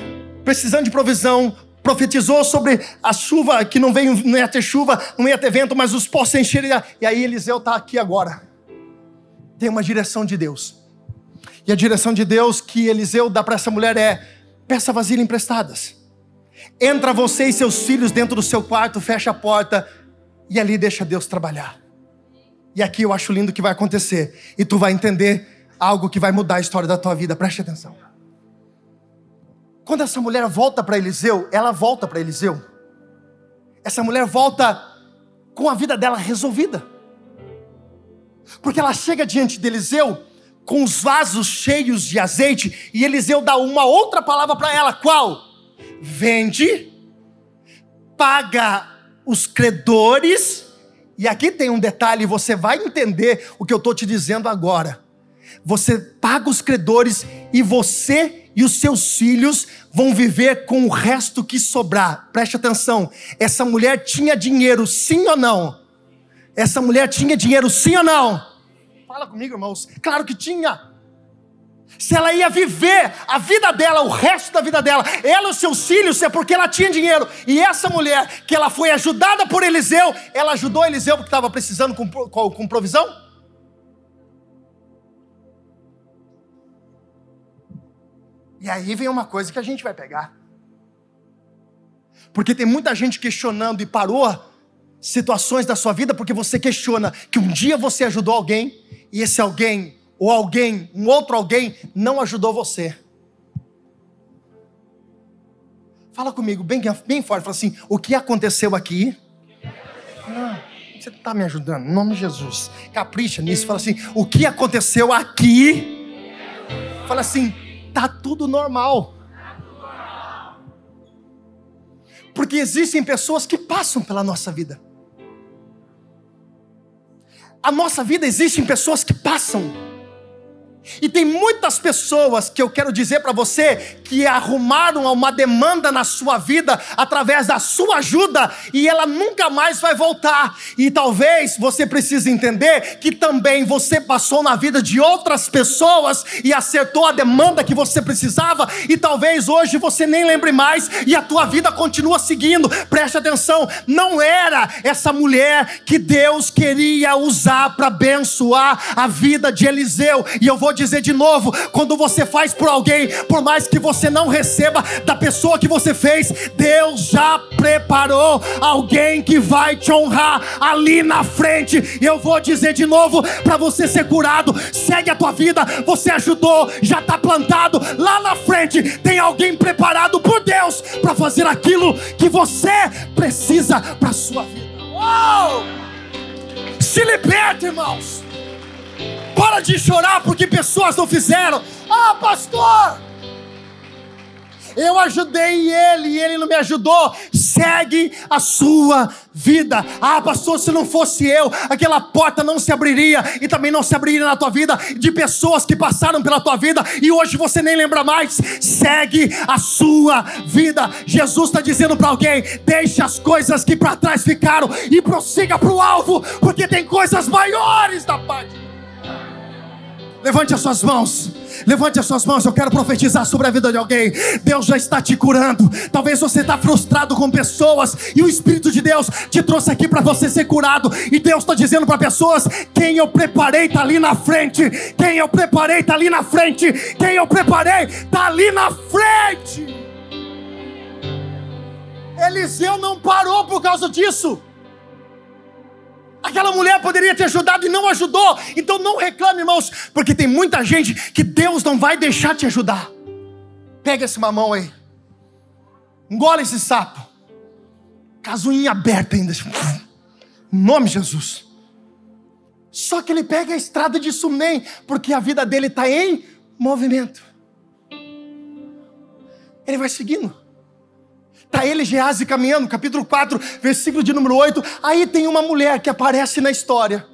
precisando de provisão, profetizou sobre a chuva que não veio, não ia ter chuva, não ia ter vento, mas os poços encheriam. E aí Eliseu está aqui agora. Tem uma direção de Deus. E a direção de Deus que Eliseu dá para essa mulher é: peça vasilhas emprestadas. Entra você e seus filhos dentro do seu quarto, fecha a porta e ali deixa Deus trabalhar. E aqui eu acho lindo o que vai acontecer. E tu vai entender algo que vai mudar a história da tua vida. Preste atenção. Quando essa mulher volta para Eliseu, ela volta para Eliseu. Essa mulher volta com a vida dela resolvida. Porque ela chega diante de Eliseu com os vasos cheios de azeite e Eliseu dá uma outra palavra para ela, qual? Vende, paga os credores, e aqui tem um detalhe, você vai entender o que eu estou te dizendo agora. Você paga os credores e você e os seus filhos vão viver com o resto que sobrar. Preste atenção. Essa mulher tinha dinheiro, sim ou não? Essa mulher tinha dinheiro, sim ou não? Fala comigo, irmãos. Claro que tinha se ela ia viver a vida dela, o resto da vida dela, ela e os seus filhos, é porque ela tinha dinheiro. E essa mulher, que ela foi ajudada por Eliseu, ela ajudou Eliseu porque estava precisando com, com, com provisão? E aí vem uma coisa que a gente vai pegar. Porque tem muita gente questionando e parou situações da sua vida porque você questiona que um dia você ajudou alguém e esse alguém ou alguém, um outro alguém, não ajudou você. Fala comigo bem, bem forte, fala assim: o que aconteceu aqui? Não, você está me ajudando, em nome de Jesus. Capricha nisso, fala assim: o que aconteceu aqui? Fala assim: tá tudo normal. Porque existem pessoas que passam pela nossa vida. A nossa vida existem pessoas que passam E tem muitas pessoas que eu quero dizer para você que arrumaram uma demanda na sua vida através da sua ajuda e ela nunca mais vai voltar. E talvez você precise entender que também você passou na vida de outras pessoas e acertou a demanda que você precisava e talvez hoje você nem lembre mais e a tua vida continua seguindo. Preste atenção, não era essa mulher que Deus queria usar para abençoar a vida de Eliseu. E eu vou dizer de novo: quando você faz por alguém, por mais que você não receba da pessoa que você fez, Deus já preparou alguém que vai te honrar ali na frente. Eu vou dizer de novo para você ser curado: segue a tua vida, você ajudou, já está plantado lá na frente. Tem alguém preparado por Deus para fazer aquilo que você precisa para sua vida. Uou! Se liberte, irmãos. Para de chorar porque pessoas não fizeram. Ah, pastor! Eu ajudei ele e ele não me ajudou. Segue a sua vida. Ah, pastor, se não fosse eu, aquela porta não se abriria e também não se abriria na tua vida de pessoas que passaram pela tua vida e hoje você nem lembra mais. Segue a sua vida. Jesus está dizendo para alguém: deixe as coisas que para trás ficaram e prossiga para o alvo, porque tem coisas maiores da parte. Levante as suas mãos. Levante as suas mãos, eu quero profetizar sobre a vida de alguém. Deus já está te curando. Talvez você está frustrado com pessoas e o Espírito de Deus te trouxe aqui para você ser curado. E Deus está dizendo para pessoas: quem eu preparei está ali na frente. Quem eu preparei está ali na frente. Quem eu preparei está ali na frente. Eliseu não parou por causa disso. Aquela mulher poderia ter ajudado e não ajudou. Então não reclame, irmãos, porque tem muita gente que Deus não vai deixar te ajudar. Pega esse mamão aí. Engole esse sapo. Casuinha aberta ainda. Em nome de Jesus. Só que ele pega a estrada de Sunem, porque a vida dele está em movimento. Ele vai seguindo. Está ele Geazi caminhando, capítulo 4, versículo de número 8. Aí tem uma mulher que aparece na história.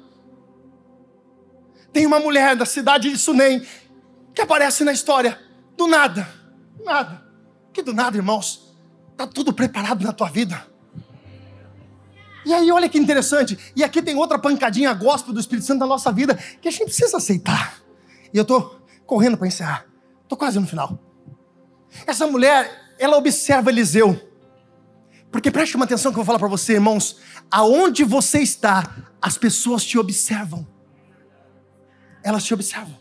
Tem uma mulher da cidade de Sunem que aparece na história. Do nada. Do nada. Que do nada, irmãos. Está tudo preparado na tua vida. E aí, olha que interessante. E aqui tem outra pancadinha gospel do Espírito Santo na nossa vida que a gente precisa aceitar. E eu estou correndo para encerrar. Estou quase no final. Essa mulher, ela observa Eliseu. Porque preste uma atenção que eu vou falar para você, irmãos. Aonde você está, as pessoas te observam. Elas te observam.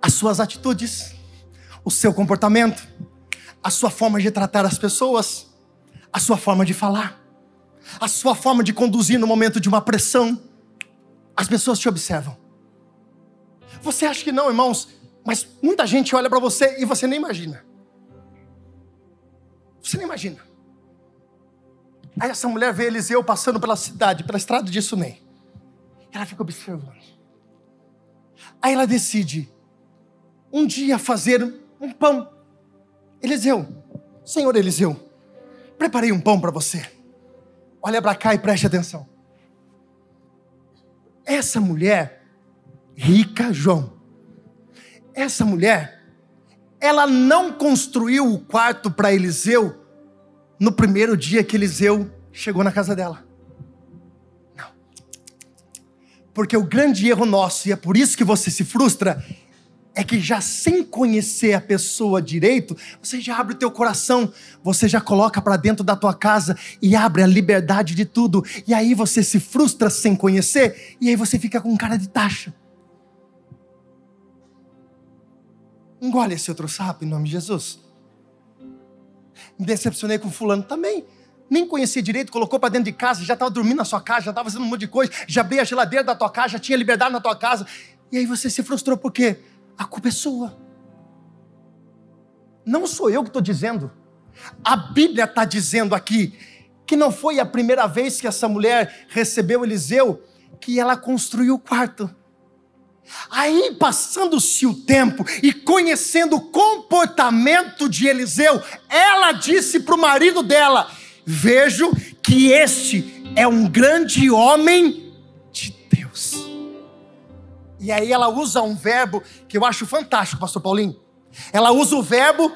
As suas atitudes, o seu comportamento, a sua forma de tratar as pessoas, a sua forma de falar, a sua forma de conduzir no momento de uma pressão. As pessoas te observam. Você acha que não, irmãos? Mas muita gente olha para você e você nem imagina. Você nem imagina. Aí essa mulher vê Eliseu passando pela cidade, pela estrada de Sunem. Ela fica observando. Aí ela decide um dia fazer um pão. Eliseu, Senhor Eliseu, preparei um pão para você. Olha para cá e preste atenção. Essa mulher, rica João, essa mulher, ela não construiu o quarto para Eliseu no primeiro dia que Eliseu chegou na casa dela. Não. Porque o grande erro nosso, e é por isso que você se frustra, é que já sem conhecer a pessoa direito, você já abre o teu coração, você já coloca para dentro da tua casa e abre a liberdade de tudo. E aí você se frustra sem conhecer, e aí você fica com cara de taxa. Engole esse outro sapo em nome de Jesus. Me decepcionei com fulano também. Nem conhecia direito, colocou para dentro de casa, já estava dormindo na sua casa, já estava fazendo um monte de coisa, já abri a geladeira da tua casa, já tinha liberdade na tua casa. E aí você se frustrou por quê? A culpa é sua. Não sou eu que estou dizendo. A Bíblia está dizendo aqui que não foi a primeira vez que essa mulher recebeu Eliseu que ela construiu o quarto. Aí, passando-se o tempo e conhecendo o comportamento de Eliseu, ela disse para o marido dela: Vejo que este é um grande homem de Deus. E aí ela usa um verbo que eu acho fantástico, pastor Paulinho. Ela usa o verbo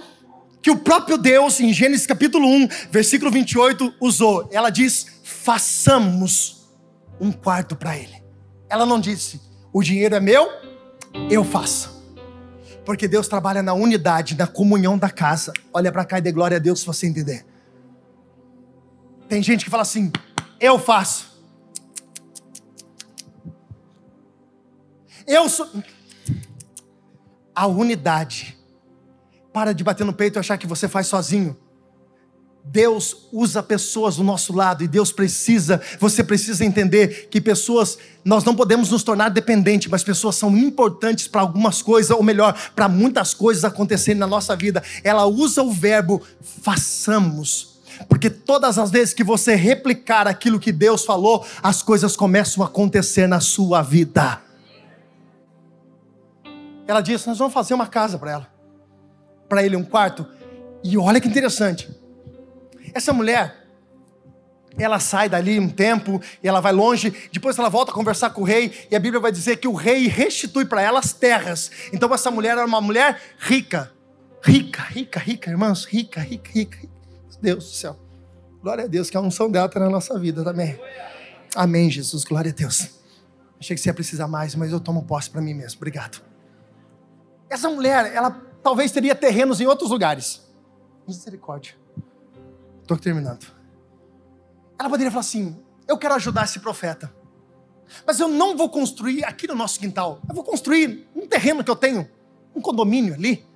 que o próprio Deus, em Gênesis capítulo 1, versículo 28, usou. Ela diz: façamos um quarto para ele. Ela não disse, o dinheiro é meu, eu faço. Porque Deus trabalha na unidade, na comunhão da casa. Olha para cá e dê glória a Deus se você entender. Tem gente que fala assim: eu faço. Eu sou. A unidade. Para de bater no peito e achar que você faz sozinho. Deus usa pessoas do nosso lado e Deus precisa, você precisa entender que pessoas, nós não podemos nos tornar dependentes, mas pessoas são importantes para algumas coisas, ou melhor, para muitas coisas acontecerem na nossa vida. Ela usa o verbo façamos, porque todas as vezes que você replicar aquilo que Deus falou, as coisas começam a acontecer na sua vida. Ela disse: Nós vamos fazer uma casa para ela, para ele um quarto. E olha que interessante essa mulher, ela sai dali um tempo e ela vai longe, depois ela volta a conversar com o rei, e a Bíblia vai dizer que o rei restitui para ela as terras. Então essa mulher era uma mulher rica. Rica, rica, rica, irmãos, rica, rica, rica. Deus do céu. Glória a Deus, que a unção dela está na nossa vida também. Amém, Jesus, glória a Deus. Achei que você ia precisar mais, mas eu tomo posse para mim mesmo. Obrigado. Essa mulher, ela talvez teria terrenos em outros lugares. Misericórdia. Estou terminando. Ela poderia falar assim: eu quero ajudar esse profeta, mas eu não vou construir aqui no nosso quintal. Eu vou construir um terreno que eu tenho, um condomínio ali.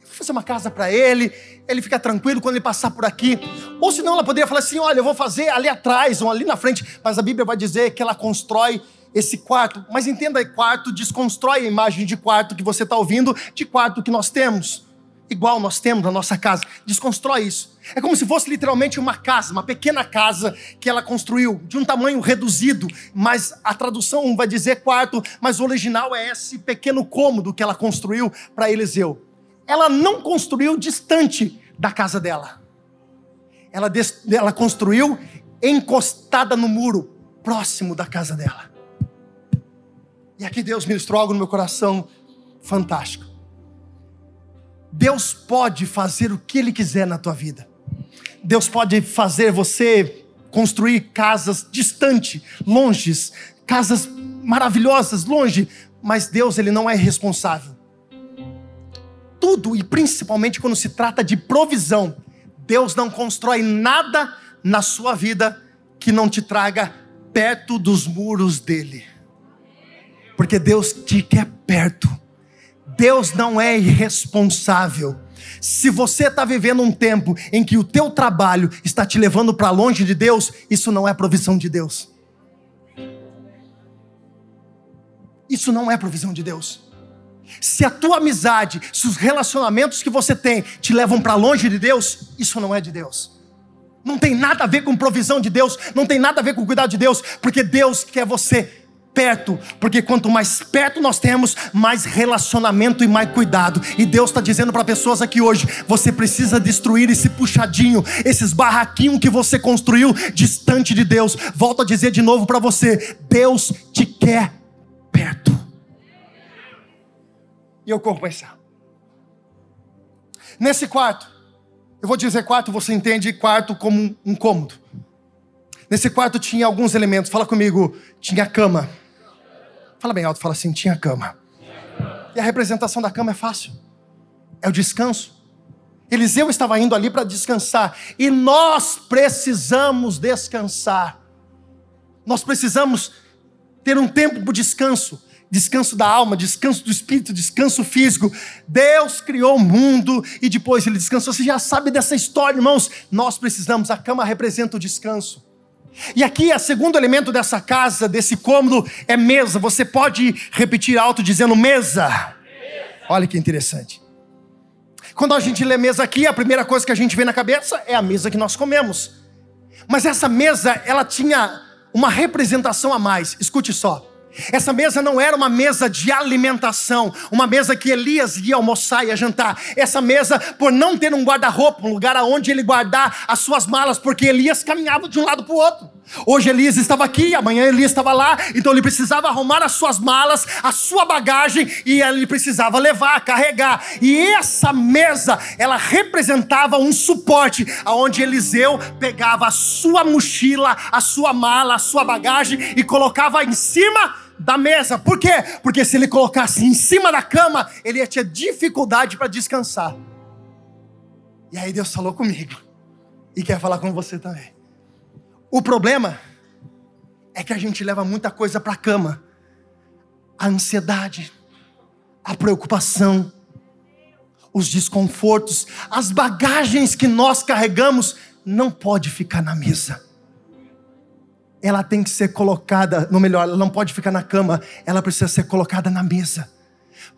Eu vou fazer uma casa para ele, ele fica tranquilo quando ele passar por aqui. Ou senão ela poderia falar assim: olha, eu vou fazer ali atrás ou ali na frente. Mas a Bíblia vai dizer que ela constrói esse quarto. Mas entenda, quarto desconstrói a imagem de quarto que você está ouvindo, de quarto que nós temos igual nós temos na nossa casa. Desconstrói isso. É como se fosse literalmente uma casa, uma pequena casa que ela construiu, de um tamanho reduzido, mas a tradução vai dizer quarto, mas o original é esse pequeno cômodo que ela construiu para Eliseu. Ela não construiu distante da casa dela. Ela, des... ela construiu encostada no muro, próximo da casa dela. E aqui Deus ministrou algo no meu coração fantástico. Deus pode fazer o que Ele quiser na tua vida. Deus pode fazer você construir casas distante, longes, casas maravilhosas, longe, mas Deus ele não é responsável. Tudo e principalmente quando se trata de provisão, Deus não constrói nada na sua vida que não te traga perto dos muros dele. Porque Deus te quer perto. Deus não é irresponsável. Se você está vivendo um tempo em que o teu trabalho está te levando para longe de Deus, isso não é provisão de Deus. Isso não é provisão de Deus. Se a tua amizade, se os relacionamentos que você tem te levam para longe de Deus, isso não é de Deus. Não tem nada a ver com provisão de Deus, não tem nada a ver com cuidado de Deus, porque Deus quer você perto, porque quanto mais perto nós temos, mais relacionamento e mais cuidado. E Deus está dizendo para pessoas aqui hoje: você precisa destruir esse puxadinho, esses barraquinhos que você construiu distante de Deus. Volto a dizer de novo para você: Deus te quer perto. E eu corro pensar. Nesse quarto, eu vou dizer quarto, você entende quarto como um cômodo. Nesse quarto tinha alguns elementos. Fala comigo, tinha cama. Fala bem alto, fala assim: tinha cama. E a representação da cama é fácil. É o descanso. Eliseu estava indo ali para descansar. E nós precisamos descansar. Nós precisamos ter um tempo para descanso. Descanso da alma, descanso do espírito, descanso físico. Deus criou o mundo e depois ele descansou. Você já sabe dessa história, irmãos. Nós precisamos, a cama representa o descanso. E aqui, o segundo elemento dessa casa, desse cômodo, é mesa. Você pode repetir alto dizendo mesa. mesa. Olha que interessante. Quando a gente lê mesa aqui, a primeira coisa que a gente vê na cabeça é a mesa que nós comemos. Mas essa mesa, ela tinha uma representação a mais. Escute só. Essa mesa não era uma mesa de alimentação, uma mesa que Elias ia almoçar e jantar. Essa mesa, por não ter um guarda-roupa, um lugar aonde ele guardar as suas malas, porque Elias caminhava de um lado para o outro. Hoje Elias estava aqui, amanhã Elias estava lá, então ele precisava arrumar as suas malas, a sua bagagem e ele precisava levar, carregar. E essa mesa, ela representava um suporte aonde Eliseu pegava a sua mochila, a sua mala, a sua bagagem e colocava em cima da mesa. Por quê? Porque se ele colocasse em cima da cama, ele ia ter dificuldade para descansar. E aí Deus falou comigo e quer falar com você também. O problema é que a gente leva muita coisa para a cama. A ansiedade, a preocupação, os desconfortos, as bagagens que nós carregamos não pode ficar na mesa. Ela tem que ser colocada, no melhor, ela não pode ficar na cama, ela precisa ser colocada na mesa.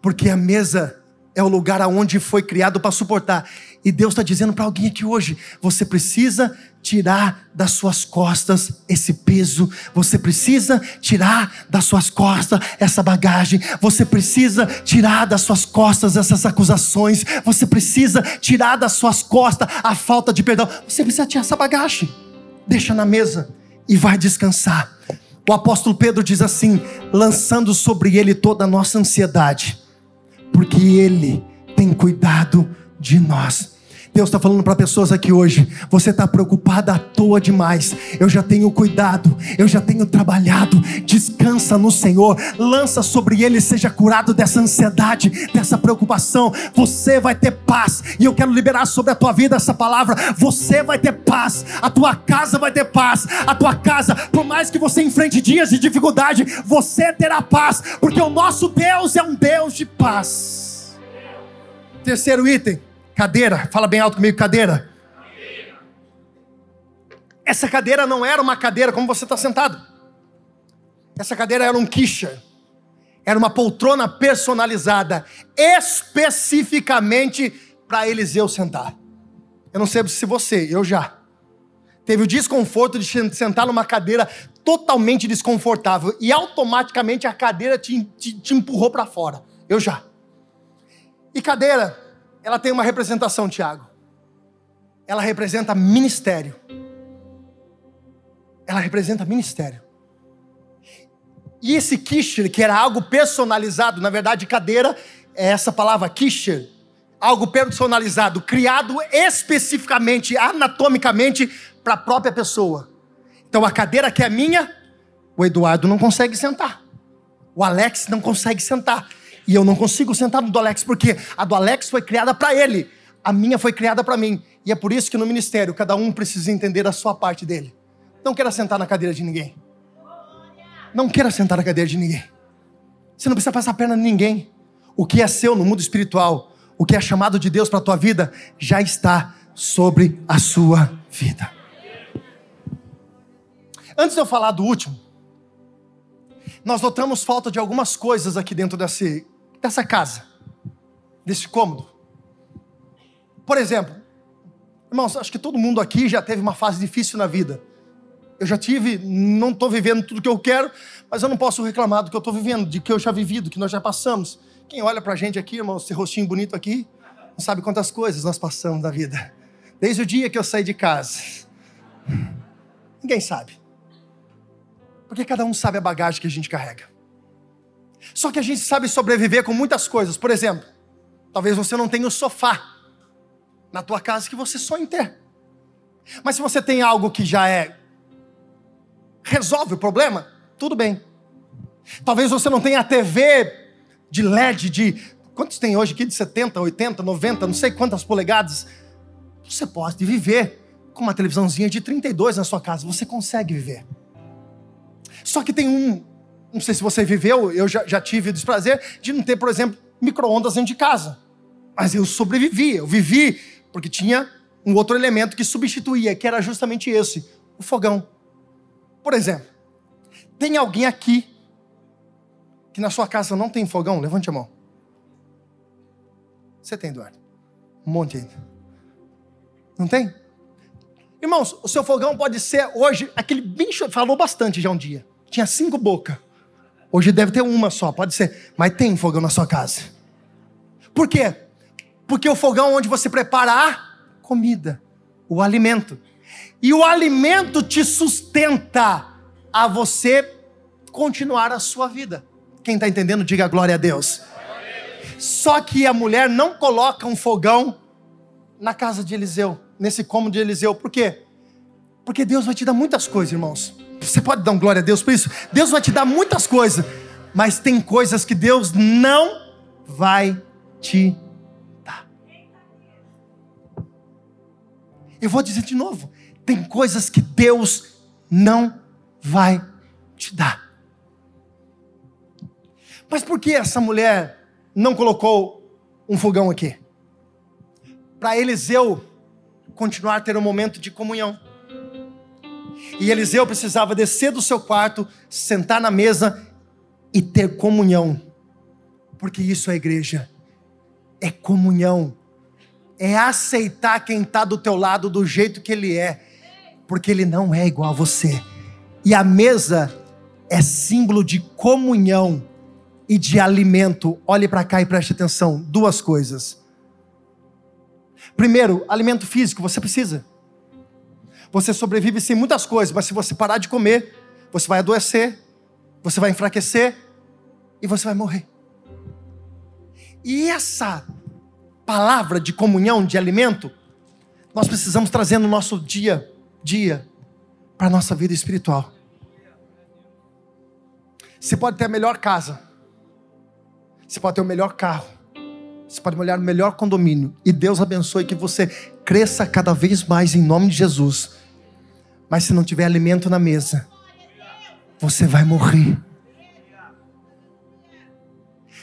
Porque a mesa é o lugar aonde foi criado para suportar. E Deus está dizendo para alguém aqui hoje: você precisa tirar das suas costas esse peso, você precisa tirar das suas costas essa bagagem, você precisa tirar das suas costas essas acusações, você precisa tirar das suas costas a falta de perdão, você precisa tirar essa bagagem, deixa na mesa e vai descansar. O apóstolo Pedro diz assim: lançando sobre ele toda a nossa ansiedade porque Ele tem cuidado de nós. Deus está falando para pessoas aqui hoje: você está preocupada à toa demais. Eu já tenho cuidado, eu já tenho trabalhado. Descansa no Senhor, lança sobre Ele, seja curado dessa ansiedade, dessa preocupação. Você vai ter paz, e eu quero liberar sobre a tua vida essa palavra. Você vai ter paz, a tua casa vai ter paz. A tua casa, por mais que você enfrente dias de dificuldade, você terá paz, porque o nosso Deus é um Deus de paz. Terceiro item Cadeira, fala bem alto comigo, cadeira. Essa cadeira não era uma cadeira como você está sentado. Essa cadeira era um quicha. Era uma poltrona personalizada, especificamente para Eliseu sentar. Eu não sei se você, eu já. Teve o desconforto de sentar numa cadeira totalmente desconfortável e automaticamente a cadeira te, te, te empurrou para fora. Eu já. E cadeira ela tem uma representação, Tiago. Ela representa ministério. Ela representa ministério. E esse kisher, que era algo personalizado, na verdade, cadeira é essa palavra kisher, algo personalizado, criado especificamente, anatomicamente, para a própria pessoa. Então a cadeira que é minha, o Eduardo não consegue sentar. O Alex não consegue sentar. E eu não consigo sentar no do Alex, porque a do Alex foi criada para ele, a minha foi criada para mim. E é por isso que no ministério cada um precisa entender a sua parte dele. Não queira sentar na cadeira de ninguém. Não queira sentar na cadeira de ninguém. Você não precisa passar a perna em ninguém. O que é seu no mundo espiritual, o que é chamado de Deus para a tua vida, já está sobre a sua vida. Antes de eu falar do último, nós notamos falta de algumas coisas aqui dentro desse, dessa casa, desse cômodo. Por exemplo, irmãos, acho que todo mundo aqui já teve uma fase difícil na vida. Eu já tive, não estou vivendo tudo que eu quero, mas eu não posso reclamar do que eu estou vivendo, de que eu já vivi, do que nós já passamos. Quem olha para a gente aqui, irmão, esse rostinho bonito aqui, não sabe quantas coisas nós passamos na vida. Desde o dia que eu saí de casa. Ninguém sabe. Porque cada um sabe a bagagem que a gente carrega. Só que a gente sabe sobreviver com muitas coisas. Por exemplo, talvez você não tenha o sofá na tua casa que você sonha em ter. Mas se você tem algo que já é resolve o problema, tudo bem. Talvez você não tenha a TV de LED de quantos tem hoje aqui de 70, 80, 90, não sei quantas polegadas. Você pode viver com uma televisãozinha de 32 na sua casa, você consegue viver. Só que tem um não sei se você viveu, eu já, já tive o desprazer de não ter, por exemplo, micro-ondas dentro de casa. Mas eu sobrevivi, eu vivi, porque tinha um outro elemento que substituía, que era justamente esse, o fogão. Por exemplo, tem alguém aqui que na sua casa não tem fogão? Levante a mão. Você tem, Eduardo? Um monte ainda. Não tem? Irmãos, o seu fogão pode ser hoje aquele bicho, falou bastante já um dia. Tinha cinco bocas. Hoje deve ter uma só, pode ser. Mas tem fogão na sua casa. Por quê? Porque o fogão é onde você prepara a comida, o alimento. E o alimento te sustenta a você continuar a sua vida. Quem está entendendo, diga glória a Deus. Só que a mulher não coloca um fogão na casa de Eliseu, nesse cômodo de Eliseu. Por quê? Porque Deus vai te dar muitas coisas, irmãos. Você pode dar um glória a Deus por isso? Deus vai te dar muitas coisas, mas tem coisas que Deus não vai te dar. Eu vou dizer de novo: tem coisas que Deus não vai te dar. Mas por que essa mulher não colocou um fogão aqui? Para Eliseu continuar a ter um momento de comunhão. E Eliseu precisava descer do seu quarto, sentar na mesa e ter comunhão. Porque isso é igreja. É comunhão. É aceitar quem está do teu lado do jeito que ele é. Porque ele não é igual a você. E a mesa é símbolo de comunhão e de alimento. Olhe para cá e preste atenção. Duas coisas. Primeiro, alimento físico, você precisa. Você sobrevive sem muitas coisas, mas se você parar de comer, você vai adoecer, você vai enfraquecer e você vai morrer. E essa palavra de comunhão, de alimento, nós precisamos trazer no nosso dia dia para a nossa vida espiritual. Você pode ter a melhor casa, você pode ter o melhor carro, você pode olhar o melhor condomínio, e Deus abençoe que você cresça cada vez mais em nome de Jesus. Mas se não tiver alimento na mesa, você vai morrer.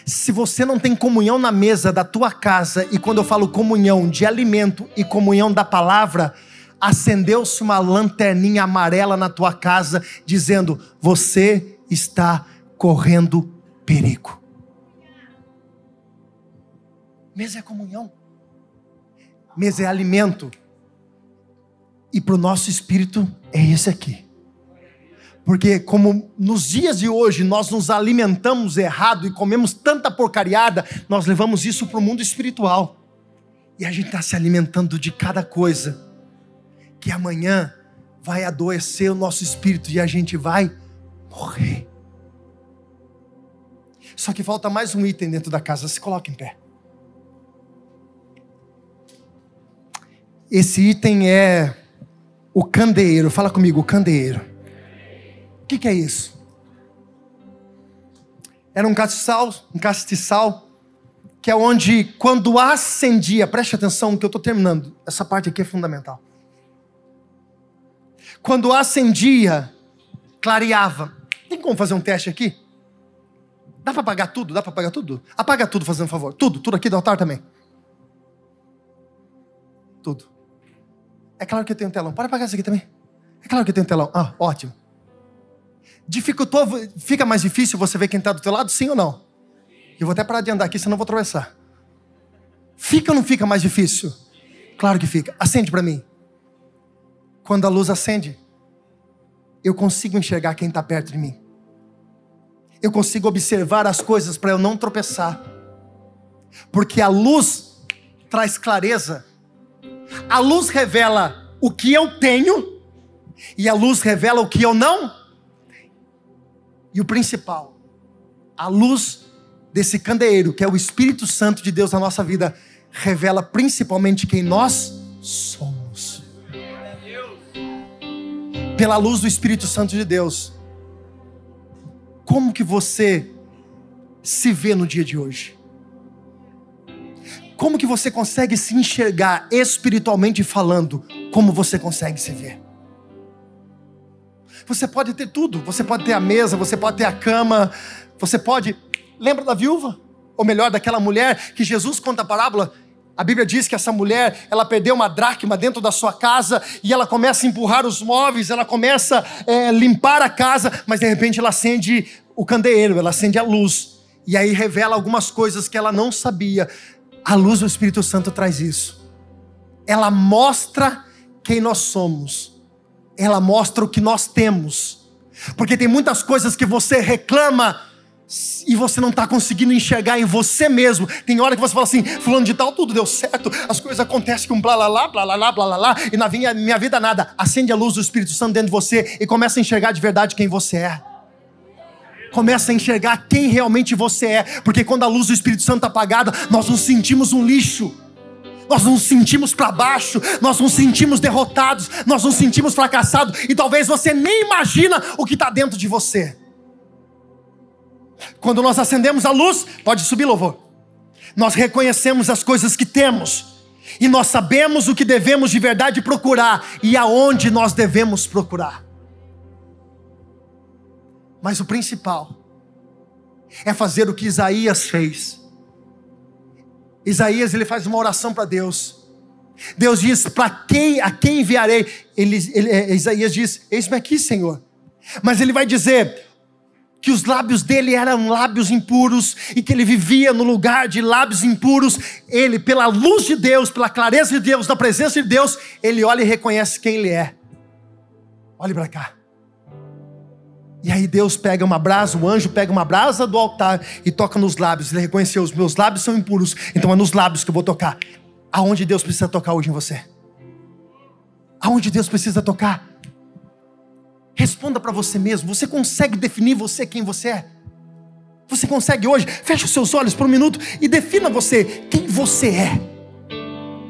Se você não tem comunhão na mesa da tua casa, e quando eu falo comunhão de alimento e comunhão da palavra, acendeu-se uma lanterninha amarela na tua casa, dizendo: Você está correndo perigo. Mesa é comunhão, mesa é alimento, e para o nosso espírito é esse aqui. Porque, como nos dias de hoje nós nos alimentamos errado e comemos tanta porcariada, nós levamos isso para o mundo espiritual. E a gente está se alimentando de cada coisa, que amanhã vai adoecer o nosso espírito e a gente vai morrer. Só que falta mais um item dentro da casa. Se coloque em pé. Esse item é o candeeiro, fala comigo, o candeeiro. O que, que é isso? Era um castiçal, um castiçal, que é onde, quando acendia, preste atenção que eu estou terminando, essa parte aqui é fundamental. Quando acendia, clareava. Tem como fazer um teste aqui? Dá para apagar tudo? Dá para apagar tudo? Apaga tudo, fazendo um favor. Tudo, tudo aqui do altar também. Tudo. É claro que eu tenho telão. Pode apagar isso aqui também. É claro que eu tenho telão. Ah, ótimo. Dificultou, fica mais difícil você ver quem está do teu lado, sim ou não? Eu vou até parar de andar aqui, senão eu vou atravessar. Fica ou não fica mais difícil? Claro que fica. Acende para mim. Quando a luz acende, eu consigo enxergar quem está perto de mim. Eu consigo observar as coisas para eu não tropeçar. Porque a luz traz clareza a luz revela o que eu tenho e a luz revela o que eu não. E o principal, a luz desse candeeiro, que é o Espírito Santo de Deus na nossa vida, revela principalmente quem nós somos. Pela luz do Espírito Santo de Deus, como que você se vê no dia de hoje? Como que você consegue se enxergar espiritualmente falando? Como você consegue se ver? Você pode ter tudo, você pode ter a mesa, você pode ter a cama, você pode. Lembra da viúva? Ou melhor, daquela mulher que Jesus conta a parábola? A Bíblia diz que essa mulher, ela perdeu uma dracma dentro da sua casa e ela começa a empurrar os móveis, ela começa a é, limpar a casa, mas de repente ela acende o candeeiro, ela acende a luz. E aí revela algumas coisas que ela não sabia. A luz do Espírito Santo traz isso. Ela mostra quem nós somos. Ela mostra o que nós temos. Porque tem muitas coisas que você reclama e você não está conseguindo enxergar em você mesmo. Tem hora que você fala assim, fulano de tal, tudo deu certo, as coisas acontecem com blá blá blá, blá blá blá, blá blá e na minha, minha vida nada. Acende a luz do Espírito Santo dentro de você e começa a enxergar de verdade quem você é. Começa a enxergar quem realmente você é, porque quando a luz do Espírito Santo está apagada, nós nos sentimos um lixo nós nos sentimos para baixo, nós nos sentimos derrotados, nós nos sentimos fracassados, e talvez você nem imagina o que está dentro de você. Quando nós acendemos a luz, pode subir louvor. Nós reconhecemos as coisas que temos, e nós sabemos o que devemos de verdade procurar e aonde nós devemos procurar. Mas o principal é fazer o que Isaías fez Isaías ele faz uma oração para Deus. Deus diz: Para quem, a quem enviarei? Ele, ele, é, Isaías diz: Eis-me aqui, Senhor. Mas ele vai dizer que os lábios dele eram lábios impuros e que ele vivia no lugar de lábios impuros. Ele, pela luz de Deus, pela clareza de Deus, na presença de Deus, ele olha e reconhece quem ele é. Olhe para cá. E aí Deus pega uma brasa, o anjo pega uma brasa do altar e toca nos lábios. Ele reconheceu, os meus lábios são impuros, então é nos lábios que eu vou tocar. Aonde Deus precisa tocar hoje em você? Aonde Deus precisa tocar? Responda para você mesmo. Você consegue definir você quem você é? Você consegue hoje? Feche os seus olhos por um minuto e defina você quem você é.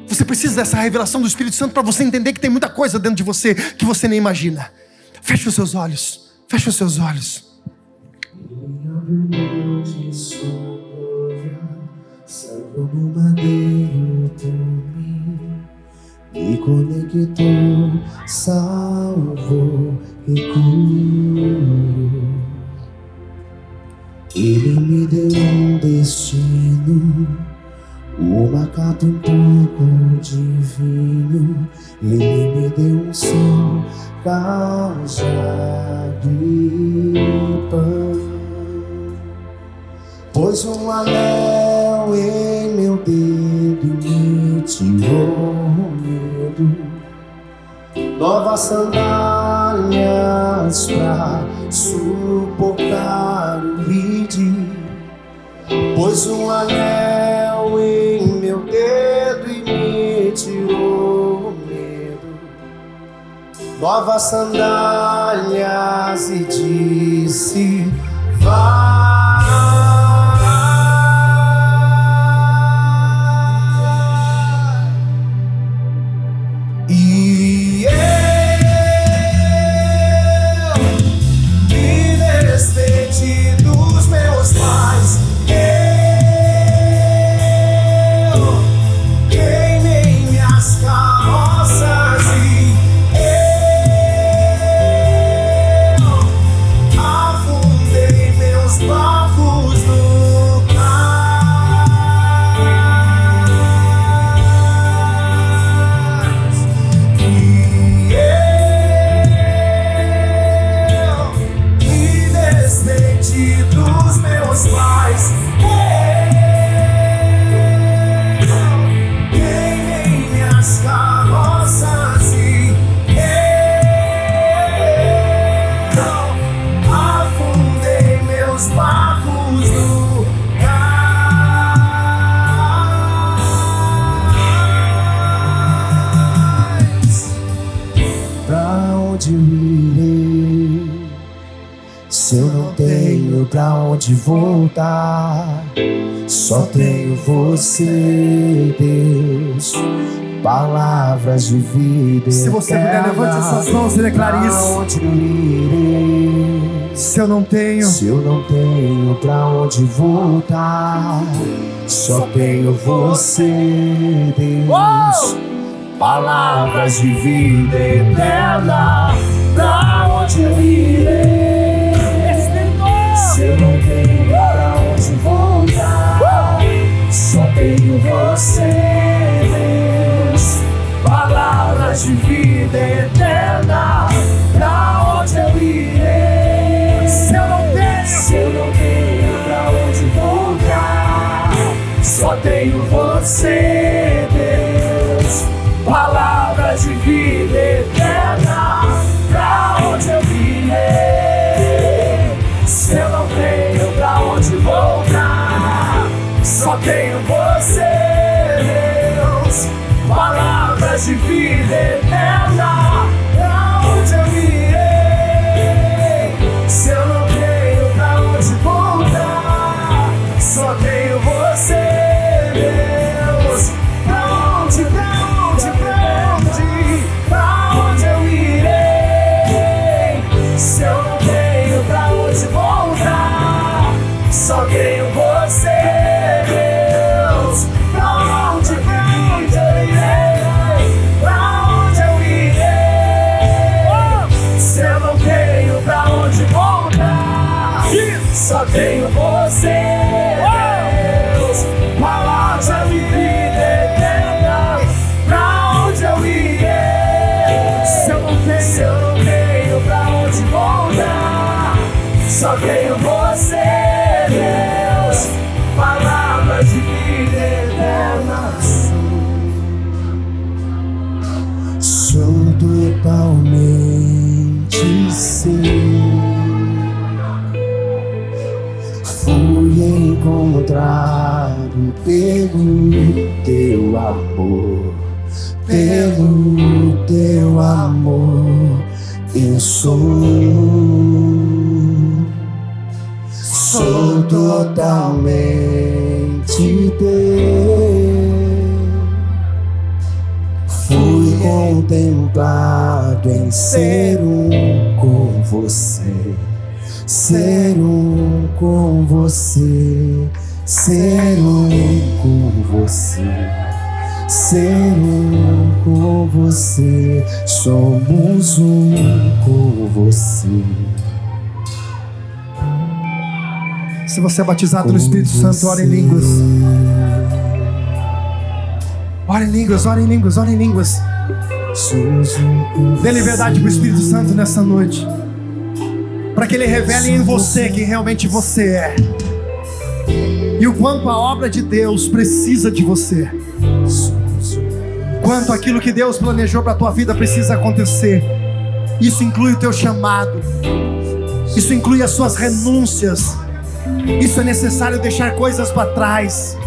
Você precisa dessa revelação do Espírito Santo para você entender que tem muita coisa dentro de você que você nem imagina. Feche os seus olhos. Feche os seus olhos. Me conectou, salvou e curou. Ele me deu um destino, uma carta um pouco de vinho. Ele me deu um som causa de pão. Pôs um anel em meu dedo me tirou medo. Novas sandálias pra suportar o ride. Pôs um anel novas sandálias e disse: Vai. Palavras de vida. Se você puder, levante essas mãos e declare isso. Irei? Se eu não tenho, se eu não tenho pra onde voltar, só tenho você, Deus. Palavras de vida eterna. Pra onde eu irei? tenho você, Deus. Palavra de vida eterna, pra onde eu virei? Se eu não tenho pra onde voltar, só tenho você, Deus. Palavra de vida eterna. Sou, sou totalmente teu. Fui contemplado em ser um com você, ser um com você, ser um com você, ser um com você, somos um com você. Se você é batizado no Espírito Santo, ora em línguas. Ora em línguas, ora em línguas, ora em línguas. Com Dê liberdade para o Espírito Santo nessa noite. Para que ele revele em você quem realmente você é. E o quanto a obra de Deus precisa de você. Quanto aquilo que Deus planejou para a tua vida precisa acontecer. Isso inclui o teu chamado. Isso inclui as suas renúncias. Isso é necessário deixar coisas para trás.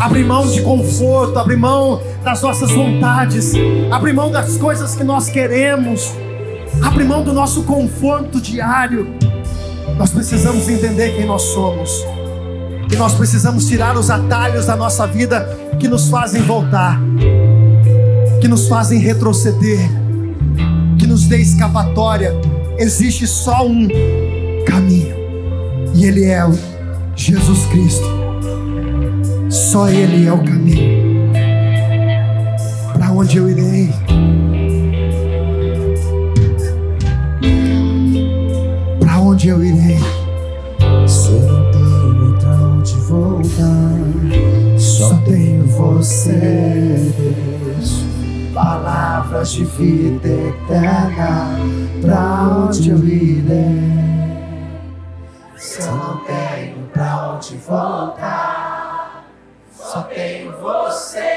Abrir mão de conforto, abrir mão das nossas vontades, abrir mão das coisas que nós queremos, abrir mão do nosso conforto diário. Nós precisamos entender quem nós somos. E nós precisamos tirar os atalhos da nossa vida que nos fazem voltar, que nos fazem retroceder, que nos dê escapatória. Existe só um caminho, e Ele é o Jesus Cristo. Só Ele é o caminho. Para onde eu irei? Para onde eu irei? Eu não tenho pra onde voltar, só tenho você. Palavras de vida eterna, pra onde eu irei? Se eu não tenho pra onde voltar, só tenho você,